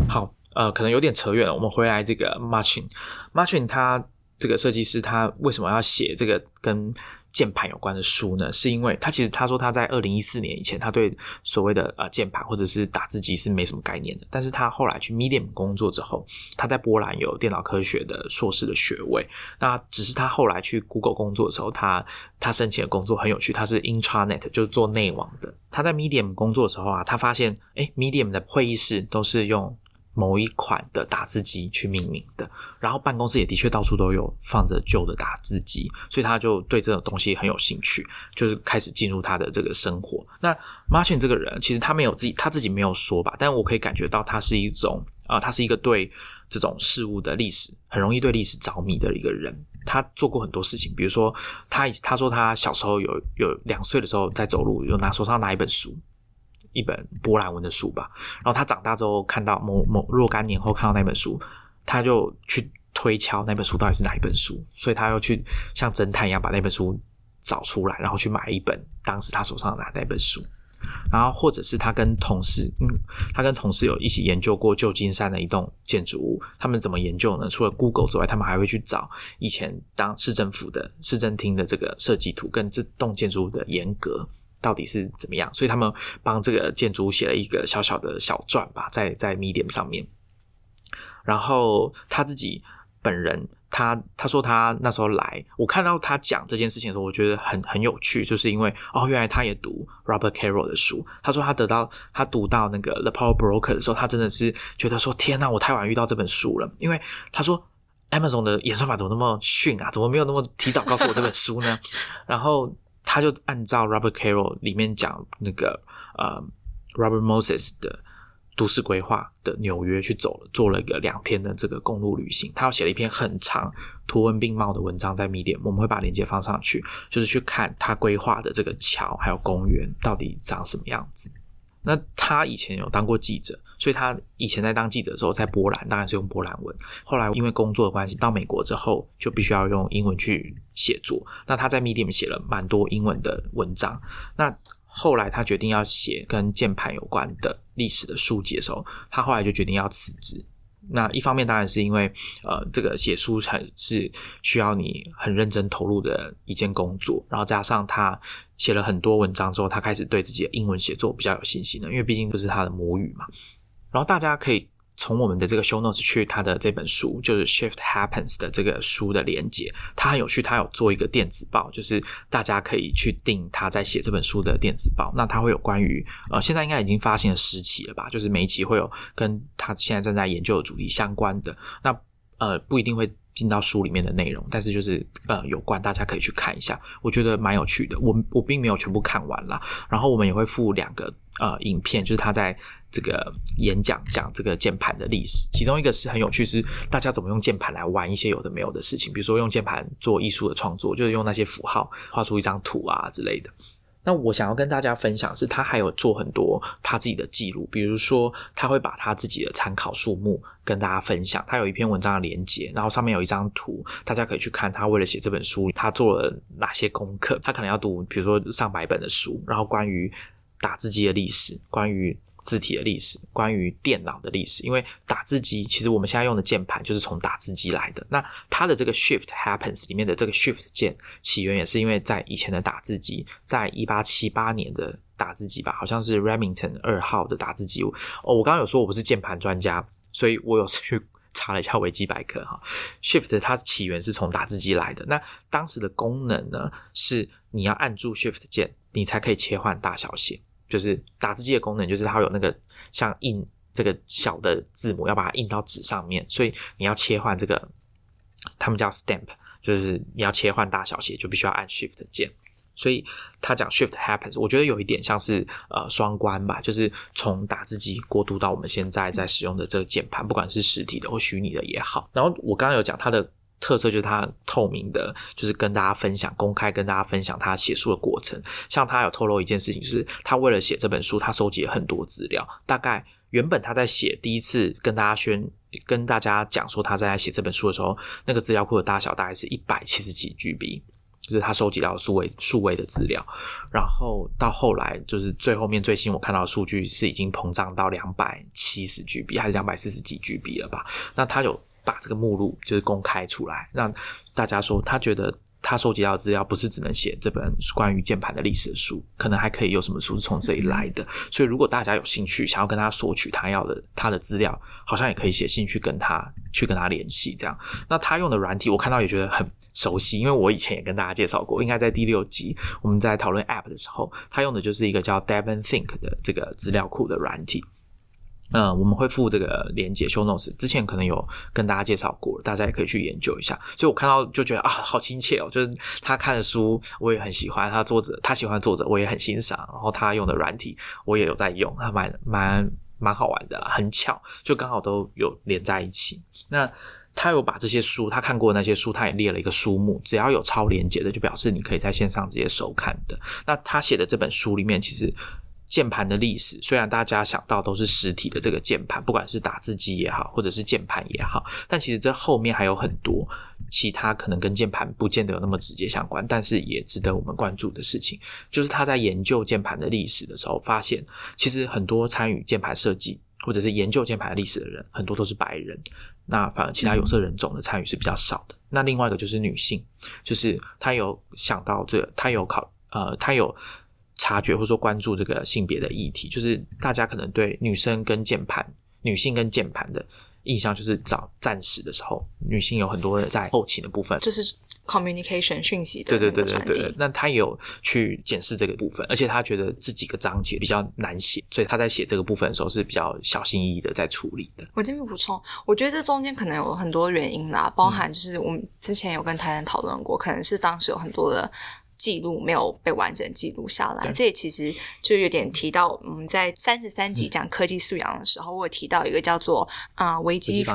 好，呃，可能有点扯远了，我们回来这个 Martin，Martin 他这个设计师他为什么要写这个跟？键盘有关的书呢，是因为他其实他说他在二零一四年以前，他对所谓的呃键盘或者是打字机是没什么概念的。但是他后来去 Medium 工作之后，他在波兰有电脑科学的硕士的学位。那只是他后来去 Google 工作的时候，他他申请的工作很有趣，他是 Intranet，就是做内网的。他在 Medium 工作的时候啊，他发现哎，Medium 的会议室都是用。某一款的打字机去命名的，然后办公室也的确到处都有放着旧的打字机，所以他就对这种东西很有兴趣，就是开始进入他的这个生活。那 Martin 这个人其实他没有自己，他自己没有说吧，但我可以感觉到他是一种啊，他是一个对这种事物的历史很容易对历史着迷的一个人。他做过很多事情，比如说他他说他小时候有有两岁的时候在走路，有拿手上拿一本书。一本波兰文的书吧，然后他长大之后看到某某若干年后看到那本书，他就去推敲那本书到底是哪一本书，所以他又去像侦探一样把那本书找出来，然后去买一本当时他手上拿那本书，然后或者是他跟同事，嗯，他跟同事有一起研究过旧金山的一栋建筑物，他们怎么研究呢？除了 Google 之外，他们还会去找以前当市政府的市政厅的这个设计图跟这栋建筑物的严格。到底是怎么样？所以他们帮这个建筑写了一个小小的小传吧，在在 Medium 上面。然后他自己本人，他他说他那时候来，我看到他讲这件事情的时候，我觉得很很有趣，就是因为哦，原来他也读 Robert Carroll 的书。他说他得到他读到那个 The Power Broker 的时候，他真的是觉得说天哪，我太晚遇到这本书了。因为他说 Amazon 的演算法怎么那么逊啊？怎么没有那么提早告诉我这本书呢？然后。他就按照 Robert Carroll 里面讲那个呃 Robert Moses 的都市规划的纽约去走了，做了一个两天的这个公路旅行。他要写了一篇很长、图文并茂的文章在 Medium，我们会把链接放上去，就是去看他规划的这个桥还有公园到底长什么样子。那他以前有当过记者，所以他以前在当记者的时候，在波兰当然是用波兰文。后来因为工作的关系，到美国之后就必须要用英文去写作。那他在 Medium 写了蛮多英文的文章。那后来他决定要写跟键盘有关的历史的书籍的时候，他后来就决定要辞职。那一方面当然是因为，呃，这个写书很是需要你很认真投入的一件工作，然后加上他写了很多文章之后，他开始对自己的英文写作比较有信心了，因为毕竟这是他的母语嘛。然后大家可以从我们的这个 show notes 去他的这本书，就是 Shift Happens 的这个书的连接，它很有趣，它有做一个电子报，就是大家可以去订他在写这本书的电子报。那他会有关于呃，现在应该已经发行了十期了吧？就是每一期会有跟他现在正在研究的主题相关的。那呃，不一定会进到书里面的内容，但是就是呃有关，大家可以去看一下，我觉得蛮有趣的。我我并没有全部看完啦，然后我们也会附两个呃影片，就是他在这个演讲讲这个键盘的历史，其中一个是很有趣，是大家怎么用键盘来玩一些有的没有的事情，比如说用键盘做艺术的创作，就是用那些符号画出一张图啊之类的。那我想要跟大家分享是，他还有做很多他自己的记录，比如说他会把他自己的参考数目跟大家分享。他有一篇文章的连接，然后上面有一张图，大家可以去看他为了写这本书，他做了哪些功课。他可能要读，比如说上百本的书，然后关于打字机的历史，关于。字体的历史，关于电脑的历史，因为打字机其实我们现在用的键盘就是从打字机来的。那它的这个 Shift Happens 里面的这个 Shift 键起源也是因为在以前的打字机，在一八七八年的打字机吧，好像是 Remington 二号的打字机。哦，我刚刚有说我不是键盘专家，所以我有去查了一下维基百科哈。Shift 它起源是从打字机来的。那当时的功能呢，是你要按住 Shift 键，你才可以切换大小写。就是打字机的功能，就是它有那个像印这个小的字母，要把它印到纸上面，所以你要切换这个，他们叫 stamp，就是你要切换大小写，就必须要按 shift 键。所以他讲 shift happens，我觉得有一点像是呃双关吧，就是从打字机过渡到我们现在在使用的这个键盘，不管是实体的或虚拟的也好。然后我刚刚有讲它的。特色就是它透明的，就是跟大家分享、公开跟大家分享他写书的过程。像他有透露一件事情，就是他为了写这本书，他收集了很多资料。大概原本他在写第一次跟大家宣、跟大家讲说他在写这本书的时候，那个资料库的大小大概是一百七十几 GB，就是他收集到数位数位的资料。然后到后来，就是最后面最新我看到的数据是已经膨胀到两百七十 GB，还是两百四十几 GB 了吧？那他有。把这个目录就是公开出来，让大家说他觉得他收集到的资料不是只能写这本关于键盘的历史的书，可能还可以有什么书是从这里来的。所以如果大家有兴趣想要跟他索取他要的他的资料，好像也可以写信去跟他去跟他联系。这样，那他用的软体我看到也觉得很熟悉，因为我以前也跟大家介绍过，应该在第六集我们在讨论 App 的时候，他用的就是一个叫 Devon Think 的这个资料库的软体。嗯，我们会附这个连接 show notes，之前可能有跟大家介绍过，大家也可以去研究一下。所以我看到就觉得啊，好亲切哦，就是他看的书我也很喜欢，他作者他喜欢作者我也很欣赏，然后他用的软体我也有在用，还蛮蛮蛮好玩的，很巧就刚好都有连在一起。那他有把这些书他看过的那些书，他也列了一个书目，只要有超连接的，就表示你可以在线上直接收看的。那他写的这本书里面其实。键盘的历史，虽然大家想到都是实体的这个键盘，不管是打字机也好，或者是键盘也好，但其实这后面还有很多其他可能跟键盘不见得有那么直接相关，但是也值得我们关注的事情，就是他在研究键盘的历史的时候，发现其实很多参与键盘设计或者是研究键盘历史的人，很多都是白人，那反而其他有色人种的参与是比较少的。那另外一个就是女性，就是他有想到这个，他有考，呃，他有。察觉或者说关注这个性别的议题，就是大家可能对女生跟键盘、女性跟键盘的印象，就是找战时的时候，女性有很多在后勤的部分，就是 communication 讯息的对对对对对。那他也有去检视这个部分，而且他觉得这几个章节比较难写，所以他在写这个部分的时候是比较小心翼翼的在处理的。我这边补充，我觉得这中间可能有很多原因啦，包含就是我们之前有跟台人讨论过，可能是当时有很多的。记录没有被完整记录下来，这也其实就有点提到我们在三十三集讲科技素养的时候，我有提到一个叫做啊维基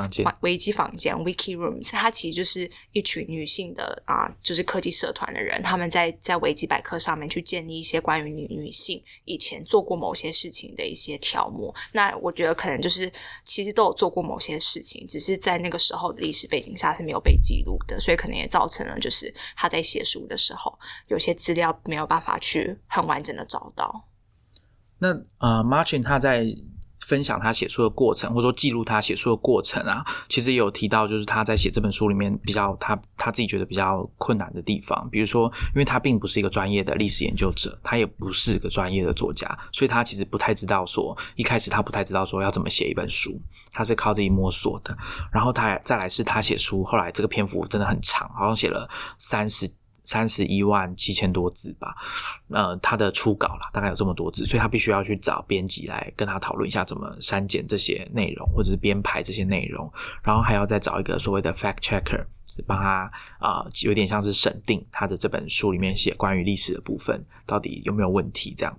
维基房间 Wiki Rooms，它其实就是一群女性的啊，就是科技社团的人，他们在在维基百科上面去建立一些关于女女性以前做过某些事情的一些条目。那我觉得可能就是其实都有做过某些事情，只是在那个时候的历史背景下是没有被记录的，所以可能也造成了就是他在写书的时候。有些资料没有办法去很完整的找到。那呃，Martin 他在分享他写书的过程，或者说记录他写书的过程啊，其实也有提到，就是他在写这本书里面比较他他自己觉得比较困难的地方，比如说，因为他并不是一个专业的历史研究者，他也不是个专业的作家，所以他其实不太知道说，一开始他不太知道说要怎么写一本书，他是靠自己摸索的。然后他再来是他写书，后来这个篇幅真的很长，好像写了三十。三十一万七千多字吧，呃，他的初稿啦，大概有这么多字，所以他必须要去找编辑来跟他讨论一下怎么删减这些内容，或者是编排这些内容，然后还要再找一个所谓的 fact checker，帮他啊，有点像是审定他的这本书里面写关于历史的部分到底有没有问题这样。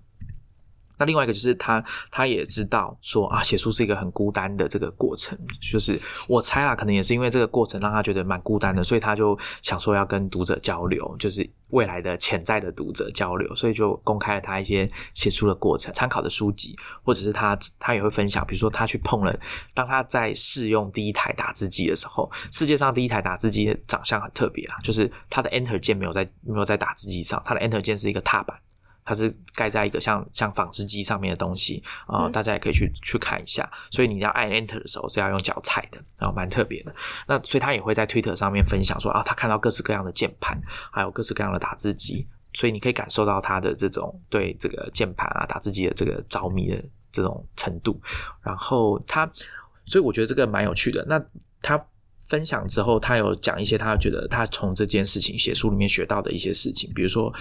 那另外一个就是他，他也知道说啊，写书是一个很孤单的这个过程。就是我猜啦，可能也是因为这个过程让他觉得蛮孤单的，所以他就想说要跟读者交流，就是未来的潜在的读者交流，所以就公开了他一些写书的过程、参考的书籍，或者是他他也会分享，比如说他去碰了，当他在试用第一台打字机的时候，世界上第一台打字机长相很特别啊，就是它的 Enter 键没有在没有在打字机上，它的 Enter 键是一个踏板。它是盖在一个像像纺织机上面的东西啊，大家也可以去去看一下。所以你要按 Enter 的时候是要用脚踩的，然后蛮特别的。那所以他也会在 Twitter 上面分享说啊，他看到各式各样的键盘，还有各式各样的打字机，所以你可以感受到他的这种对这个键盘啊、打字机的这个着迷的这种程度。然后他，所以我觉得这个蛮有趣的。那他分享之后，他有讲一些他觉得他从这件事情写书里面学到的一些事情，比如说。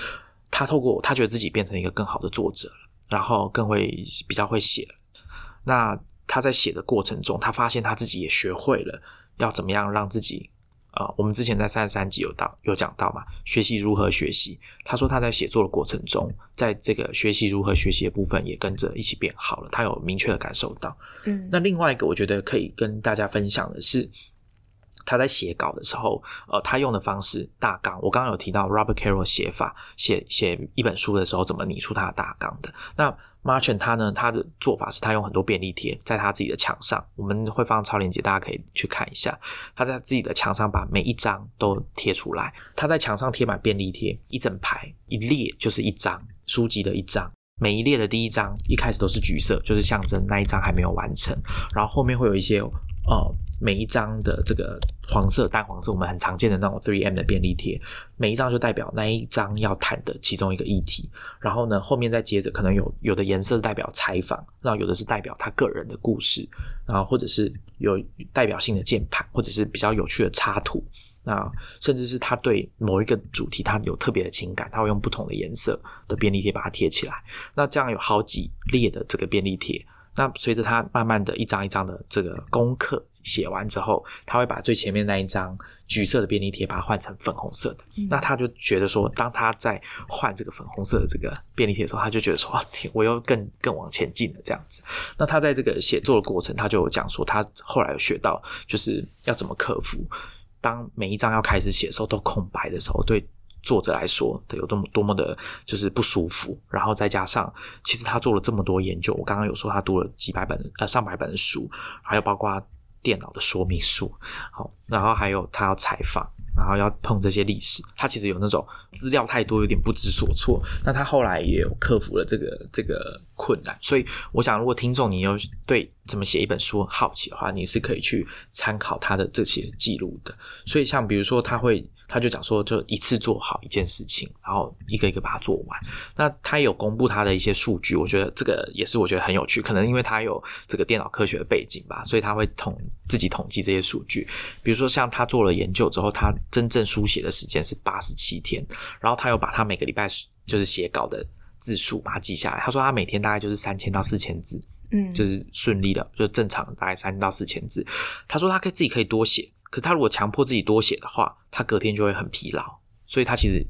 他透过他觉得自己变成一个更好的作者了，然后更会比较会写。那他在写的过程中，他发现他自己也学会了要怎么样让自己啊，我们之前在三十三集有到有讲到嘛，学习如何学习。他说他在写作的过程中，在这个学习如何学习的部分也跟着一起变好了，他有明确的感受到。嗯，那另外一个我觉得可以跟大家分享的是。他在写稿的时候，呃，他用的方式大纲，我刚刚有提到 Robert Carroll 写法，写写一本书的时候怎么拟出他的大纲的。那 Martin 他呢，他的做法是他用很多便利贴在他自己的墙上，我们会放超链接，大家可以去看一下。他在自己的墙上把每一张都贴出来，他在墙上贴满便利贴，一整排一列就是一张书籍的一张。每一列的第一张一开始都是橘色，就是象征那一张还没有完成，然后后面会有一些呃每一张的这个黄色、淡黄色，我们很常见的那种 three M 的便利贴，每一张就代表那一张要谈的其中一个议题。然后呢，后面再接着可能有有的颜色代表采访，然后有的是代表他个人的故事，然后或者是有代表性的键盘，或者是比较有趣的插图。那甚至是他对某一个主题，他有特别的情感，他会用不同的颜色的便利贴把它贴起来。那这样有好几列的这个便利贴。那随着他慢慢的一张一张的这个功课写完之后，他会把最前面那一张橘色的便利贴把它换成粉红色的。那他就觉得说，当他在换这个粉红色的这个便利贴的时候，他就觉得说，啊天，我又更更往前进了这样子。那他在这个写作的过程，他就有讲说，他后来有学到就是要怎么克服。当每一张要开始写的时候都空白的时候，对作者来说，有多么多么的，就是不舒服。然后再加上，其实他做了这么多研究，我刚刚有说他读了几百本呃上百本书，还有包括电脑的说明书，好，然后还有他要采访。然后要碰这些历史，他其实有那种资料太多，有点不知所措。那他后来也有克服了这个这个困难。所以，我想，如果听众你有对怎么写一本书好奇的话，你是可以去参考他的这些记录的。所以，像比如说，他会。他就讲说，就一次做好一件事情，然后一个一个把它做完。那他有公布他的一些数据，我觉得这个也是我觉得很有趣。可能因为他有这个电脑科学的背景吧，所以他会统自己统计这些数据。比如说，像他做了研究之后，他真正书写的时间是八十七天，然后他又把他每个礼拜就是写稿的字数把它记下来。他说他每天大概就是三千到四千字，嗯，就是顺利的，就正常大概三到四千字。他说他可以自己可以多写。可他如果强迫自己多写的话，他隔天就会很疲劳，所以他其实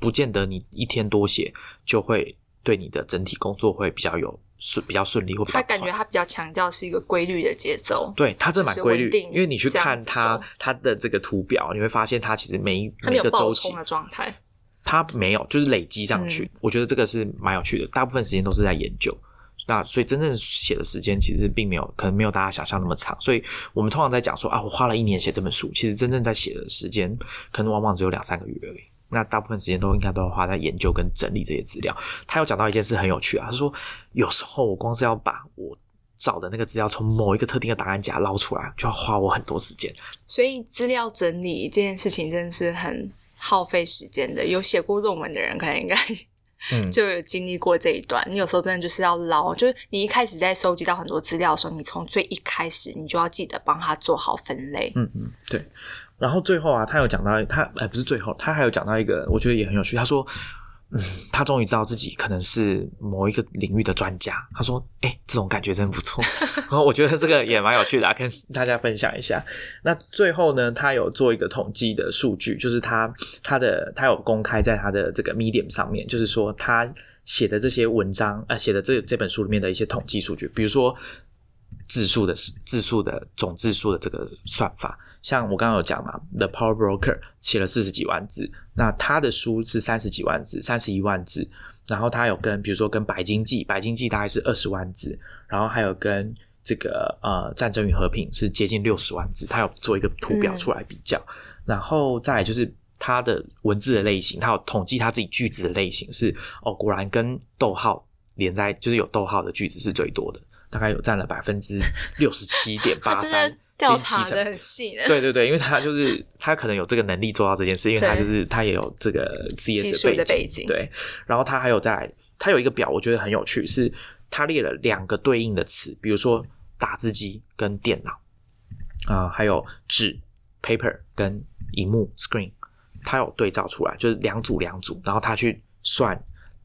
不见得你一天多写就会对你的整体工作会比较有顺比较顺利或他感觉他比较强调是一个规律的节奏，对他这蛮规律，因为你去看他他的这个图表，你会发现他其实每一每个周期的状态，他没有就是累积上去，我觉得这个是蛮有趣的，大部分时间都是在研究。那所以真正写的时间其实并没有，可能没有大家想象那么长。所以我们通常在讲说啊，我花了一年写这本书，其实真正在写的时间可能往往只有两三个月而已。那大部分时间都应该都要花在研究跟整理这些资料。他有讲到一件事很有趣啊，他说有时候我光是要把我找的那个资料从某一个特定的档案夹捞出来，就要花我很多时间。所以资料整理这件事情真的是很耗费时间的。有写过论文的人，可能应该嗯，就有经历过这一段。你有时候真的就是要捞，就是你一开始在收集到很多资料的时候，你从最一开始你就要记得帮他做好分类。嗯嗯，对。然后最后啊，他有讲到他，哎，不是最后，他还有讲到一个，我觉得也很有趣。他说，嗯，他终于知道自己可能是某一个领域的专家。他说，哎，这种感觉真不错。然后我觉得这个也蛮有趣的，跟大家分享一下。那最后呢，他有做一个统计的数据，就是他他的他有公开在他的这个 Medium 上面，就是说他写的这些文章，呃，写的这这本书里面的一些统计数据，比如说字数的字数的总字数的这个算法。像我刚刚有讲嘛，《The Power Broker》写了四十几万字，那他的书是三十几万字，三十一万字。然后他有跟，比如说跟《白经济》，《白经济》大概是二十万字，然后还有跟这个呃《战争与和平》是接近六十万字，他有做一个图表出来比较。然后再来就是他的文字的类型，他有统计他自己句子的类型是哦，果然跟逗号连在，就是有逗号的句子是最多的，大概有占了百分之六十七点八三。调查的很细的，对对对，因为他 就是他可能有这个能力做到这件事，因为他就是他也有这个 CS 的背景，对。然后他还有在，他有一个表，我觉得很有趣，是他列了两个对应的词，比如说打字机跟电脑啊，还有纸 paper 跟荧幕 screen，他有对照出来，就是两组两组，然后他去算。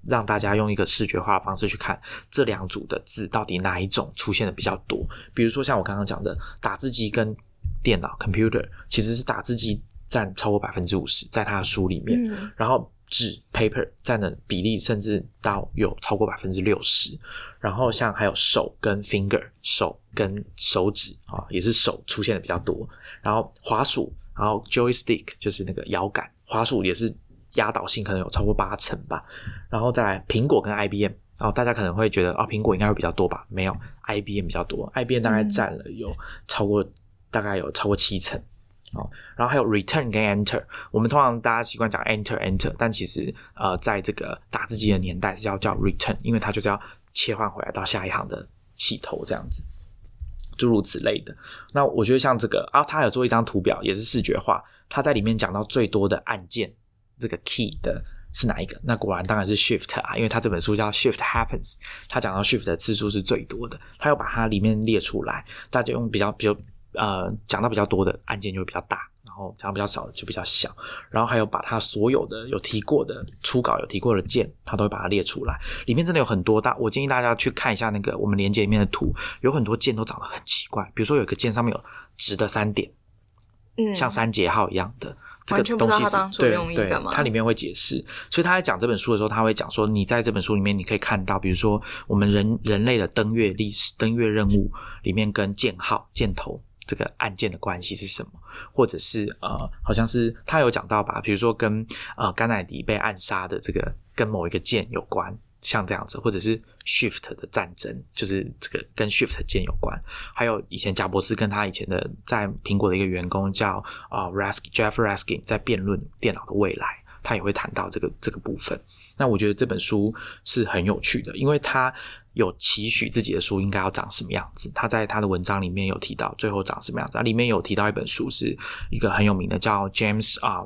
让大家用一个视觉化的方式去看这两组的字到底哪一种出现的比较多。比如说像我刚刚讲的，打字机跟电脑 （computer） 其实是打字机占超过百分之五十，在他的书里面，然后纸 （paper） 占的比例甚至到有超过百分之六十。然后像还有手跟 finger，手跟手指啊，也是手出现的比较多。然后滑鼠，然后 joystick 就是那个摇杆，滑鼠也是。压倒性可能有超过八成吧，然后再来苹果跟 IBM，然后大家可能会觉得啊，苹果应该会比较多吧？没有，IBM 比较多，IBM 大概占了有超过大概有超过七成哦。然后还有 Return 跟 Enter，我们通常大家习惯讲 Enter Enter，但其实呃，在这个打字机的年代是要叫 Return，因为它就是要切换回来到下一行的起头这样子，诸如此类的。那我觉得像这个啊，他有做一张图表，也是视觉化，他在里面讲到最多的按键。这个 key 的是哪一个？那果然当然是 shift 啊，因为他这本书叫 shift happens，他讲到 shift 的次数是最多的，他要把它里面列出来，大家用比较比较呃讲到比较多的按键就会比较大，然后讲到比较少的就比较小，然后还有把它所有的有提过的初稿有提过的键，他都会把它列出来，里面真的有很多大，我建议大家去看一下那个我们连接里面的图，有很多键都长得很奇怪，比如说有一个键上面有直的三点，嗯，像三节号一样的。完全不知道它当对对，它里面会解释，所以他在讲这本书的时候，他会讲说，你在这本书里面你可以看到，比如说我们人人类的登月历史、登月任务里面跟箭号、箭头这个按键的关系是什么，或者是呃，好像是他有讲到吧，比如说跟呃甘乃迪被暗杀的这个跟某一个键有关。像这样子，或者是 Shift 的战争，就是这个跟 Shift 键有关。还有以前贾博士跟他以前的在苹果的一个员工叫啊 Raski Jeff Raskin 在辩论电脑的未来，他也会谈到这个这个部分。那我觉得这本书是很有趣的，因为他有期许自己的书应该要长什么样子。他在他的文章里面有提到最后长什么样子，里面有提到一本书是一个很有名的叫 James 啊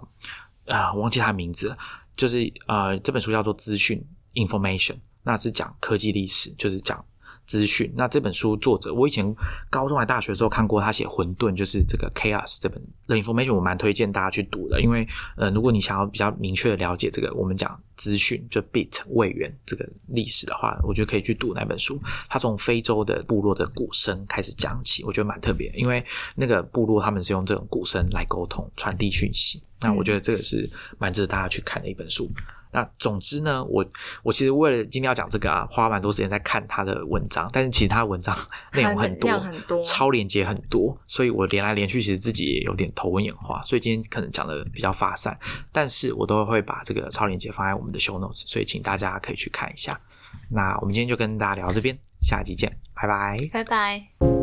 啊忘记他名字，就是呃这本书叫做资讯。Information，那是讲科技历史，就是讲资讯。那这本书作者，我以前高中还大学的时候看过他写《混沌》，就是这个 Chaos 这本 The Information，我蛮推荐大家去读的。因为呃，如果你想要比较明确的了解这个我们讲资讯就 Bit 位元这个历史的话，我觉得可以去读那本书。他从非洲的部落的鼓声开始讲起，我觉得蛮特别，因为那个部落他们是用这种鼓声来沟通、传递讯息。那我觉得这个是蛮值得大家去看的一本书。那总之呢，我我其实为了今天要讲这个啊，花蛮多时间在看他的文章，但是其实他文章 内容很多，很多，超连接很多，所以我连来连去，其实自己也有点头昏眼花，所以今天可能讲的比较发散，但是我都会把这个超连接放在我们的 show notes，所以请大家可以去看一下。那我们今天就跟大家聊到这边，下集见，拜拜，拜拜。